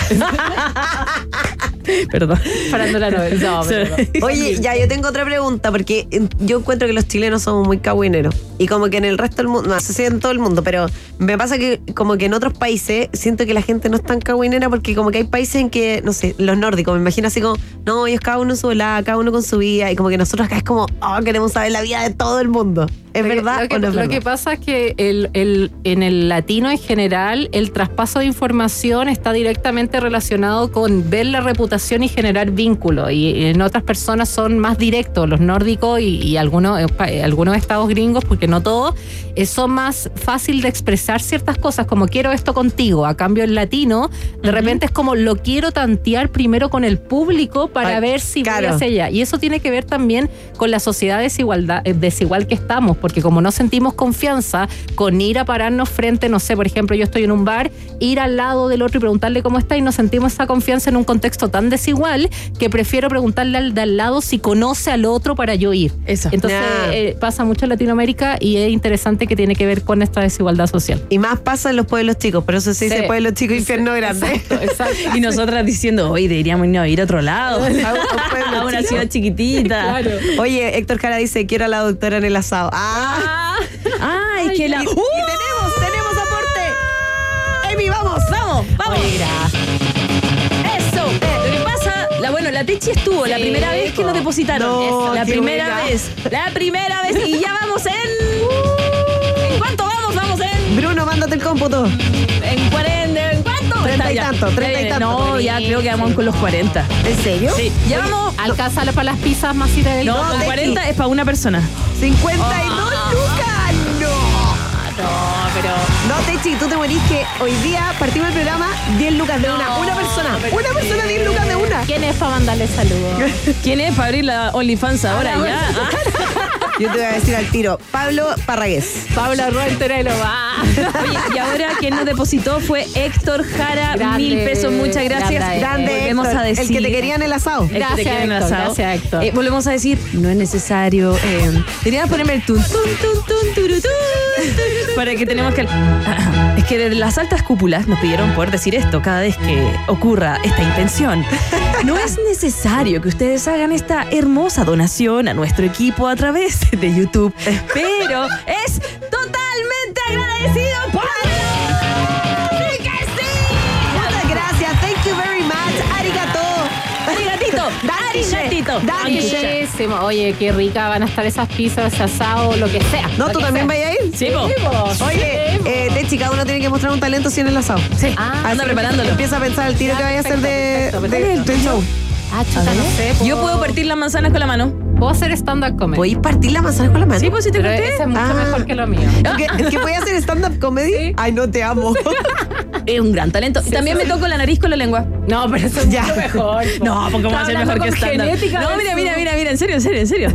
[SPEAKER 3] Perdón.
[SPEAKER 9] Farándula no, no, pero no.
[SPEAKER 4] Oye, ya, yo tengo otra pregunta, porque yo encuentro que los chilenos somos muy cagüineros. Y como que en el resto del mundo, no sé si en todo el mundo, pero me pasa que como que en otros países siento que la gente no es tan cagüinera porque como que hay países en que, no sé, los nórdicos, me imagino así como, no, ellos cada uno en su volada, cada uno con su vida, y como que nosotros acá es como, oh, queremos saber la vida de todo el mundo. ¿Es verdad
[SPEAKER 9] Lo que,
[SPEAKER 4] o no es
[SPEAKER 9] lo
[SPEAKER 4] verdad?
[SPEAKER 9] que pasa es que el, el- en el latino en general, el traspaso de información está directamente relacionado con ver la reputación y generar vínculo. Y en otras personas son más directos, los nórdicos y, y algunos, eh, eh, algunos estados gringos, porque no todos, eh, son más fácil de expresar ciertas cosas, como quiero esto contigo. A cambio, el latino, de repente es como lo quiero tantear primero con el público para
[SPEAKER 4] Ay,
[SPEAKER 9] ver si voy
[SPEAKER 4] claro.
[SPEAKER 9] hacia allá. Y eso tiene que ver también con la sociedad desigualdad, desigual que estamos, porque como no sentimos confianza con ir a pararnos frente, no sé, por ejemplo, yo estoy en un bar, ir al lado del otro y preguntarle cómo está y no sentimos esa confianza en un contexto tan desigual que prefiero preguntarle al de al lado si conoce al otro para yo ir.
[SPEAKER 3] Eso.
[SPEAKER 9] Entonces eh, pasa mucho en Latinoamérica y es interesante que tiene que ver con esta desigualdad social.
[SPEAKER 4] Y más pasa en los pueblos chicos, por eso se dice
[SPEAKER 9] Sí.
[SPEAKER 4] pueblo chico, infierno grande.
[SPEAKER 9] Exacto.
[SPEAKER 3] Y nosotras diciendo, hoy deberíamos irnos a ir a otro lado.
[SPEAKER 4] A un pueblo
[SPEAKER 3] a una ciudad chiquitita.
[SPEAKER 4] Oye, Héctor Jara dice, quiero a la doctora en el asado. ¡Ah!
[SPEAKER 3] Ay, que la.
[SPEAKER 4] Y, y tenemos, tenemos aporte. Emi, vamos.
[SPEAKER 3] Vamos, vamos. Eso. Lo que pasa, la, bueno, la Techi estuvo la primera vez que nos depositaron.
[SPEAKER 4] No,
[SPEAKER 3] Eso, la primera
[SPEAKER 4] buena.
[SPEAKER 3] vez. La primera vez. Y ya vamos en. ¿En cuánto vamos? Vamos en.
[SPEAKER 4] Bruno, mándate el cómputo.
[SPEAKER 3] En 40. ¿En cuánto?
[SPEAKER 4] Treinta y
[SPEAKER 3] Está ya.
[SPEAKER 4] tanto, treinta y tanto.
[SPEAKER 3] No, ya creo que vamos con los 40.
[SPEAKER 4] ¿En serio?
[SPEAKER 3] Sí, ya vamos.
[SPEAKER 9] Alcanza para las pizzas más y de
[SPEAKER 3] No,
[SPEAKER 4] No,
[SPEAKER 3] con
[SPEAKER 4] Techi.
[SPEAKER 3] 40 es para una persona.
[SPEAKER 4] 52
[SPEAKER 3] Ah.
[SPEAKER 4] lucas. No.
[SPEAKER 9] No, pero.
[SPEAKER 4] No, Techi, tú te morís que hoy día partimos el programa 10 lucas de una. Una persona. Una persona 10 lucas de una.
[SPEAKER 9] ¿Quién es para mandarle saludos?
[SPEAKER 3] ¿Quién es para abrir la OnlyFans ahora ya? Ah.
[SPEAKER 4] Yo te voy a decir al tiro. Pablo Parragués.
[SPEAKER 9] Pablo Ruenterelo va.
[SPEAKER 3] Oye, y ahora quien nos depositó fue Héctor Jara,
[SPEAKER 9] Grande,
[SPEAKER 3] mil pesos, muchas gracias.
[SPEAKER 9] grande,
[SPEAKER 4] Grande,
[SPEAKER 3] Volvemos
[SPEAKER 4] Héctor,
[SPEAKER 3] a decir.
[SPEAKER 4] El que te quería en el asado.
[SPEAKER 3] el que te
[SPEAKER 9] Gracias,
[SPEAKER 3] en el
[SPEAKER 9] Héctor,
[SPEAKER 3] asado.
[SPEAKER 9] gracias, Héctor.
[SPEAKER 3] Eh, volvemos a decir, no es necesario. Eh, deberíamos ponerme el tun, tun, tun, tun, turu, tun, tun, para que tenemos que. Es que desde las altas cúpulas nos pidieron poder decir esto cada vez que ocurra esta intención. No es necesario que ustedes hagan esta hermosa donación a nuestro equipo a través de YouTube, pero es totalmente
[SPEAKER 4] Dankeschön.
[SPEAKER 9] Buenísimo. Oye, qué rica van a estar esas pizzas, ese asado, lo que sea.
[SPEAKER 4] No, tú también vayas a ir.
[SPEAKER 3] Sí, po.
[SPEAKER 4] Oye, eh, Techi, cada uno tiene que mostrar un talento si en el asado.
[SPEAKER 3] Sí,
[SPEAKER 9] Ah,
[SPEAKER 3] anda preparándolo.
[SPEAKER 4] Empieza a pensar el tiro
[SPEAKER 9] Ya,
[SPEAKER 4] que vaya a hacer de,
[SPEAKER 9] perfecto,
[SPEAKER 4] de-
[SPEAKER 9] perfecto,
[SPEAKER 4] del show.
[SPEAKER 9] Ah, chuta, no sé.
[SPEAKER 3] Yo puedo partir las manzanas con la mano.
[SPEAKER 9] Puedo hacer stand-up comedy.
[SPEAKER 4] ¿Podéis partir la manzana con la mano?
[SPEAKER 3] Sí, pues si te
[SPEAKER 9] Pero
[SPEAKER 3] conté.
[SPEAKER 9] ese es mucho
[SPEAKER 4] Ah.
[SPEAKER 9] mejor que lo mío.
[SPEAKER 4] ¿Que, que puede hacer stand-up comedy? Ay, no te amo.
[SPEAKER 3] Es un gran talento. Y También me toco la nariz con la lengua.
[SPEAKER 9] No, pero eso es
[SPEAKER 4] Ya.
[SPEAKER 9] mucho mejor. po.
[SPEAKER 3] No, porque vamos a ser mejor que
[SPEAKER 9] genética
[SPEAKER 3] No, mira, mira, mira, mira, en serio, en serio, en serio.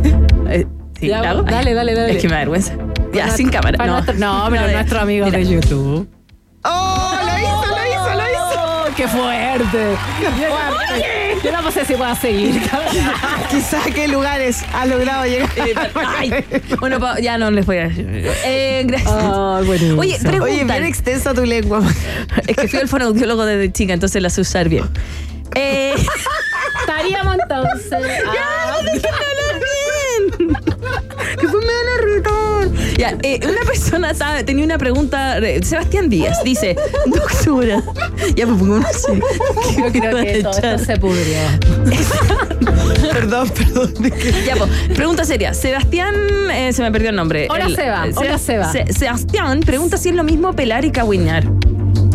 [SPEAKER 3] Eh, sí,
[SPEAKER 9] Ya,
[SPEAKER 3] ¿la hago?
[SPEAKER 9] dale, dale, dale.
[SPEAKER 3] Es que me da vergüenza. Ya,
[SPEAKER 9] Para
[SPEAKER 3] sin cámara. No,
[SPEAKER 9] nuestro- no, pero nuestro amigo
[SPEAKER 3] mira.
[SPEAKER 9] de YouTube.
[SPEAKER 4] ¡Oh,
[SPEAKER 9] ¡Qué fuerte! Yo, yo no sé si puedo seguir.
[SPEAKER 4] Quizás a qué lugares ha logrado llegar.
[SPEAKER 3] Ay, bueno, ya no les voy a decir. Eh, gracias.
[SPEAKER 9] Buenísimo.
[SPEAKER 3] Oye,
[SPEAKER 4] Oye,
[SPEAKER 3] preguntan.
[SPEAKER 4] bien extensa tu lengua.
[SPEAKER 3] es que fui al fonoaudiólogo desde chica, entonces la sé usar bien. Eh,
[SPEAKER 9] Estaríamos entonces. Ah,
[SPEAKER 3] que Ya, eh, una persona estaba- tenía una pregunta. Sebastián Díaz dice: Doctora. Ya me pongo una así.
[SPEAKER 9] yo creo que todo esto se pudrió.
[SPEAKER 4] perdón, perdón.
[SPEAKER 3] Ya, pues, pregunta seria. Sebastián, eh, se me perdió el nombre.
[SPEAKER 9] Hola,
[SPEAKER 3] El-
[SPEAKER 9] Seba.
[SPEAKER 3] eh,
[SPEAKER 9] Hola, Seba.
[SPEAKER 3] Se- Sebastián pregunta si es lo mismo pelar y cagüinear.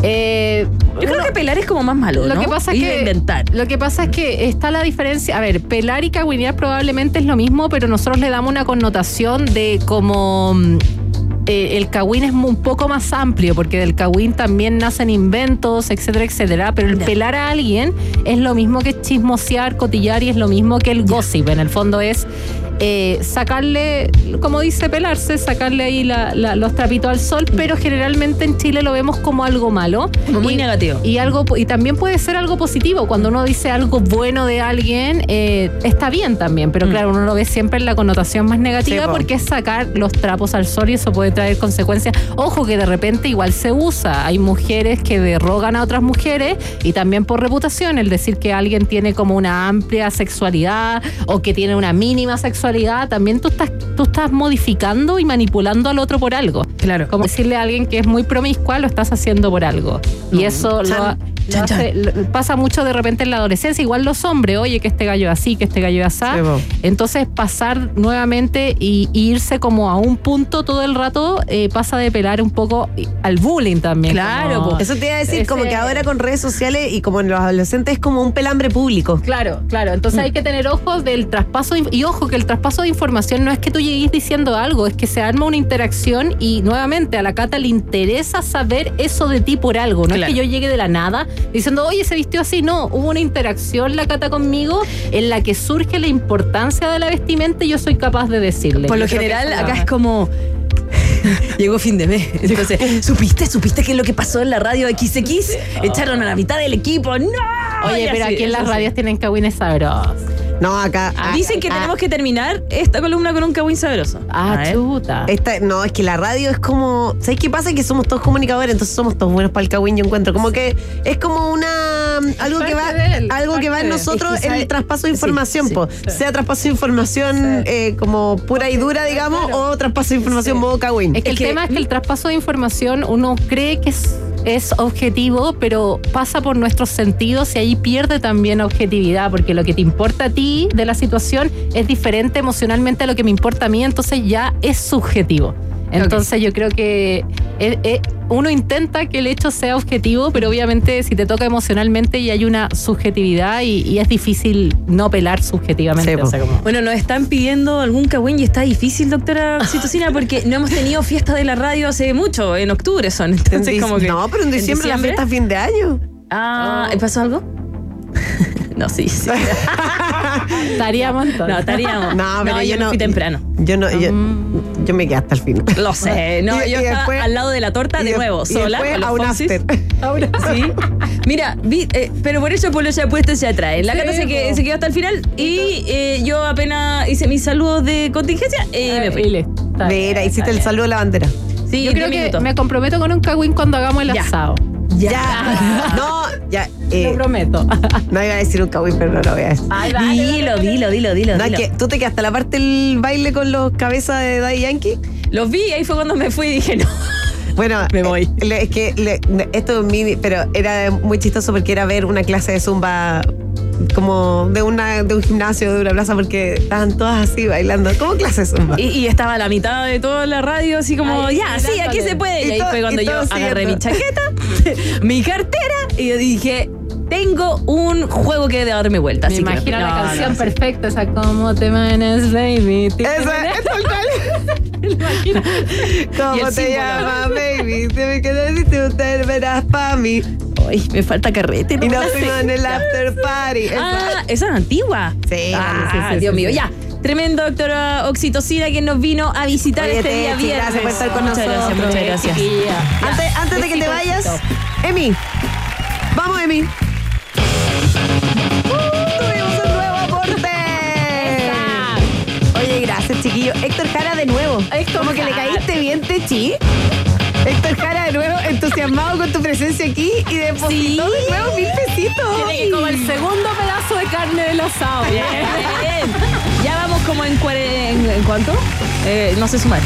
[SPEAKER 9] Eh,
[SPEAKER 3] Yo creo que pelar es como más malo,
[SPEAKER 9] Lo
[SPEAKER 3] ¿no?
[SPEAKER 9] que pasa es
[SPEAKER 3] Y
[SPEAKER 9] que
[SPEAKER 3] inventar.
[SPEAKER 9] lo que pasa es que está la diferencia. A ver, pelar y cagüinear probablemente es lo mismo, pero nosotros le damos una connotación de como mm, eh, el cagüín es un poco más amplio, porque del cagüín también nacen inventos, etcétera, etcétera. Pero el pelar a alguien es lo mismo que chismosear, cotillar y es lo mismo que el gossip. En el fondo es eh, sacarle, como dice pelarse, sacarle ahí la- la- los trapitos al sol, pero generalmente en Chile lo vemos como algo malo.
[SPEAKER 3] Como muy
[SPEAKER 9] Y-
[SPEAKER 3] negativo.
[SPEAKER 9] Y, algo, y también puede ser algo positivo. Cuando uno dice algo bueno de alguien, eh, está bien también, pero claro, uno lo ve siempre en la connotación más negativa
[SPEAKER 4] Sí, po.
[SPEAKER 9] porque es sacar los trapos al sol y eso puede traer consecuencias. Ojo que de repente igual se usa. Hay mujeres que derrogan a otras mujeres y también por reputación, el decir que alguien tiene como una amplia sexualidad o que tiene una mínima sexualidad, también tú estás, tú estás modificando y manipulando al otro por algo.
[SPEAKER 3] Claro.
[SPEAKER 9] Como decirle a alguien que es muy promiscua, lo estás haciendo por algo. Y eso lo,
[SPEAKER 4] chan,
[SPEAKER 9] hace- lo- pasa mucho de repente en la adolescencia. Igual los hombres, oye, que este gallo es así, que este gallo es así.
[SPEAKER 4] Sí.
[SPEAKER 9] Entonces pasar nuevamente y, y irse como a un punto todo el rato eh, pasa de pelar un poco al bullying también.
[SPEAKER 3] Claro,
[SPEAKER 9] como-.
[SPEAKER 4] Eso te iba a decir,
[SPEAKER 9] Ese-
[SPEAKER 4] como que ahora con redes sociales y como en los adolescentes es como un pelambre público.
[SPEAKER 9] Claro, claro. Entonces hay que tener ojos del traspaso y ojo que el traspaso de información no es que tú llegues diciendo algo, es que se arma una interacción y nuevamente a la Cata le interesa saber eso de ti por algo. No
[SPEAKER 3] Claro.
[SPEAKER 9] es que yo llegue de la nada diciendo, oye, se vistió así. No, hubo una interacción la Cata conmigo en la que surge la importancia de la vestimenta y yo soy capaz de decirle.
[SPEAKER 3] Por lo general, acá es como. Llegó fin de mes. Entonces, ¿supiste? ¿Supiste qué es lo que pasó en la radio XX? Echaron a la mitad del equipo. ¡No!
[SPEAKER 9] Oye, pero
[SPEAKER 3] así,
[SPEAKER 9] aquí en las radios tienen cagüines sabrosos.
[SPEAKER 4] No, acá.
[SPEAKER 9] Ah,
[SPEAKER 3] Dicen que
[SPEAKER 9] ah,
[SPEAKER 3] tenemos que terminar esta columna con un cagüín sabroso.
[SPEAKER 9] Ah, chuta.
[SPEAKER 4] Esta, no, es que la radio es como. ¿Sabes qué pasa? Que somos todos comunicadores, entonces somos todos buenos para el cagüín, yo encuentro. Como que es como una. Algo que va,
[SPEAKER 9] él,
[SPEAKER 4] algo que va en nosotros
[SPEAKER 3] Es que
[SPEAKER 4] en el traspaso de
[SPEAKER 3] sí,
[SPEAKER 4] información,
[SPEAKER 3] sí,
[SPEAKER 4] po. Sea traspaso de información eh, como pura y dura, digamos, o traspaso de información modo cagüín.
[SPEAKER 9] Es que
[SPEAKER 3] Es
[SPEAKER 9] el
[SPEAKER 3] que-
[SPEAKER 9] tema es que el traspaso de información uno cree que es, es objetivo, pero pasa por nuestros sentidos y ahí pierde también objetividad, porque lo que te importa a ti de la situación es diferente emocionalmente a lo que me importa a mí, entonces ya es subjetivo. Entonces yo creo que eh, eh, uno intenta que el hecho sea objetivo, pero obviamente si te toca emocionalmente y hay una subjetividad y, y es difícil no pelar subjetivamente.
[SPEAKER 4] Sí, po.
[SPEAKER 9] o sea, como-
[SPEAKER 3] Bueno, nos están pidiendo algún cagüín y está difícil, doctora Oxitocina, porque no hemos tenido fiesta de la radio hace mucho, en octubre son.
[SPEAKER 4] En
[SPEAKER 3] Entonces, como que,
[SPEAKER 4] no, pero en diciembre, la fiesta es fin de año.
[SPEAKER 3] Ah, ¿pasó algo? no, sí, sí.
[SPEAKER 9] Estaríamos.
[SPEAKER 3] No, estaríamos.
[SPEAKER 4] No, pero yo
[SPEAKER 3] me
[SPEAKER 4] no-
[SPEAKER 3] fui temprano.
[SPEAKER 4] Yo no, yo, yo me quedé hasta el fin.
[SPEAKER 3] Lo sé. No,
[SPEAKER 4] Y-
[SPEAKER 3] yo
[SPEAKER 4] y
[SPEAKER 3] estaba
[SPEAKER 4] después-
[SPEAKER 3] al lado de la torta de
[SPEAKER 4] de-
[SPEAKER 3] nuevo, sola.
[SPEAKER 4] después
[SPEAKER 3] con
[SPEAKER 4] a un after.
[SPEAKER 3] Sí. Mira, vi- eh, pero por eso Polo se ha puesto y se atrae. La
[SPEAKER 9] Sí,
[SPEAKER 3] Cata se, quedó hasta el final y eh, yo apenas hice mis saludos de contingencia y me
[SPEAKER 9] Y
[SPEAKER 3] fui.
[SPEAKER 9] listo. Está bien,
[SPEAKER 4] Mira, hiciste el saludo a la bandera.
[SPEAKER 3] Sí,
[SPEAKER 9] Yo creo que
[SPEAKER 3] minutos.
[SPEAKER 9] me comprometo con un cagüín cuando hagamos el
[SPEAKER 3] Ya.
[SPEAKER 9] asado.
[SPEAKER 4] Ya. No, ya.
[SPEAKER 9] Lo
[SPEAKER 4] Eh,
[SPEAKER 9] prometo.
[SPEAKER 4] no iba a decir un cagüín, pero no lo voy a decir.
[SPEAKER 3] Dilo, dilo, dilo, dilo.
[SPEAKER 4] No, es
[SPEAKER 3] dilo.
[SPEAKER 4] que tú te quedaste la parte del baile con los cabezas de Daddy Yankee.
[SPEAKER 3] Los vi, ahí fue cuando me fui y dije, no.
[SPEAKER 4] Bueno,
[SPEAKER 3] Me voy.
[SPEAKER 4] eh, le- es que le- esto es mi- pero era muy chistoso porque era ver una clase de zumba como de una de un gimnasio de una plaza porque estaban todas así bailando. ¿Cómo clase de zumba?
[SPEAKER 3] Y, y estaba a la mitad de toda la radio, así como,
[SPEAKER 9] Ay,
[SPEAKER 3] ya, sí, aquí se puede. Y,
[SPEAKER 4] Y
[SPEAKER 3] ahí
[SPEAKER 4] todo-
[SPEAKER 3] fue cuando yo agarré mi chaqueta, mi cartera, y yo dije, tengo un juego que darme vuelta.
[SPEAKER 9] Me
[SPEAKER 3] así que-
[SPEAKER 9] imagino la
[SPEAKER 3] no, no,
[SPEAKER 9] canción
[SPEAKER 3] sí.
[SPEAKER 9] perfecta, esa ¿Cómo te manes, baby?
[SPEAKER 4] Esa es tal cual.
[SPEAKER 3] Y
[SPEAKER 4] ¿Cómo te llamas, baby? Te me quedé si te verás pa' mí.
[SPEAKER 3] Ay, me falta carrete.
[SPEAKER 4] Y
[SPEAKER 3] no
[SPEAKER 4] nos
[SPEAKER 3] la sé.
[SPEAKER 4] fuimos en el after party.
[SPEAKER 3] Ah, esa es antigua.
[SPEAKER 4] Sí,
[SPEAKER 3] Ah,
[SPEAKER 4] sí, sí, sí,
[SPEAKER 3] Dios mío, ya. Tremendo doctora Oxitocina que nos vino a visitar
[SPEAKER 4] Oye,
[SPEAKER 3] este día viernes.
[SPEAKER 4] gracias por estar con
[SPEAKER 3] muchas
[SPEAKER 4] nosotros.
[SPEAKER 3] gracias, muchas gracias.
[SPEAKER 9] Chiquilla.
[SPEAKER 4] Antes, antes de que te vayas. Emi. Vamos, Emi. Gracias, chiquillo. Héctor Jara de nuevo.
[SPEAKER 9] Héctor
[SPEAKER 4] Como que le caíste bien, Techi. Héctor Jara de nuevo, entusiasmado con tu presencia aquí y depositó
[SPEAKER 3] Sí.
[SPEAKER 4] de nuevo mil pesitos.
[SPEAKER 9] Tiene que como el segundo pedazo de carne del asado.
[SPEAKER 3] Bien, bien. Ya vamos como en, en, ¿en cuánto? Eh, no sé sumar.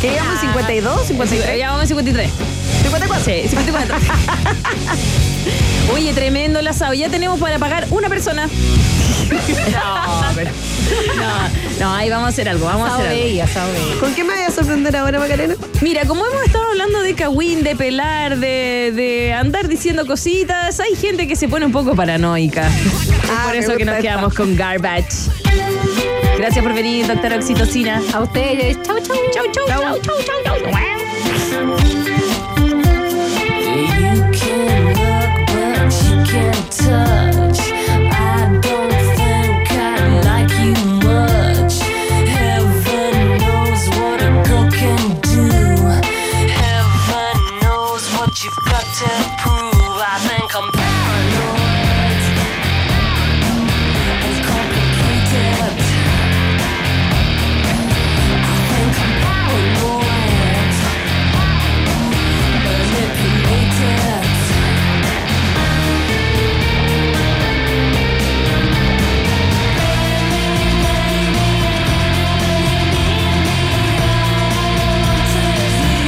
[SPEAKER 4] ¿Qué digamos? ¿52? ¿53?
[SPEAKER 3] Ya vamos en 53.
[SPEAKER 4] ¿54?
[SPEAKER 3] Sí, 54. Oye, tremendo el asado. Ya tenemos para pagar una persona. No, pero. No, no, ahí vamos a hacer algo. Vamos a hacer algo.
[SPEAKER 4] ¿Con qué me vaya a sorprender ahora, Macarena?
[SPEAKER 3] Mira, como hemos estado hablando de cagüín, de pelar, de, de andar diciendo cositas, hay gente que se pone un poco paranoica.
[SPEAKER 4] Ah,
[SPEAKER 3] por eso que nos
[SPEAKER 4] esta.
[SPEAKER 3] quedamos con garbage. Gracias por venir, doctora Oxitocina.
[SPEAKER 9] A ustedes. Chau, chau.
[SPEAKER 3] Chau, chau, chau, chau, chau, chau.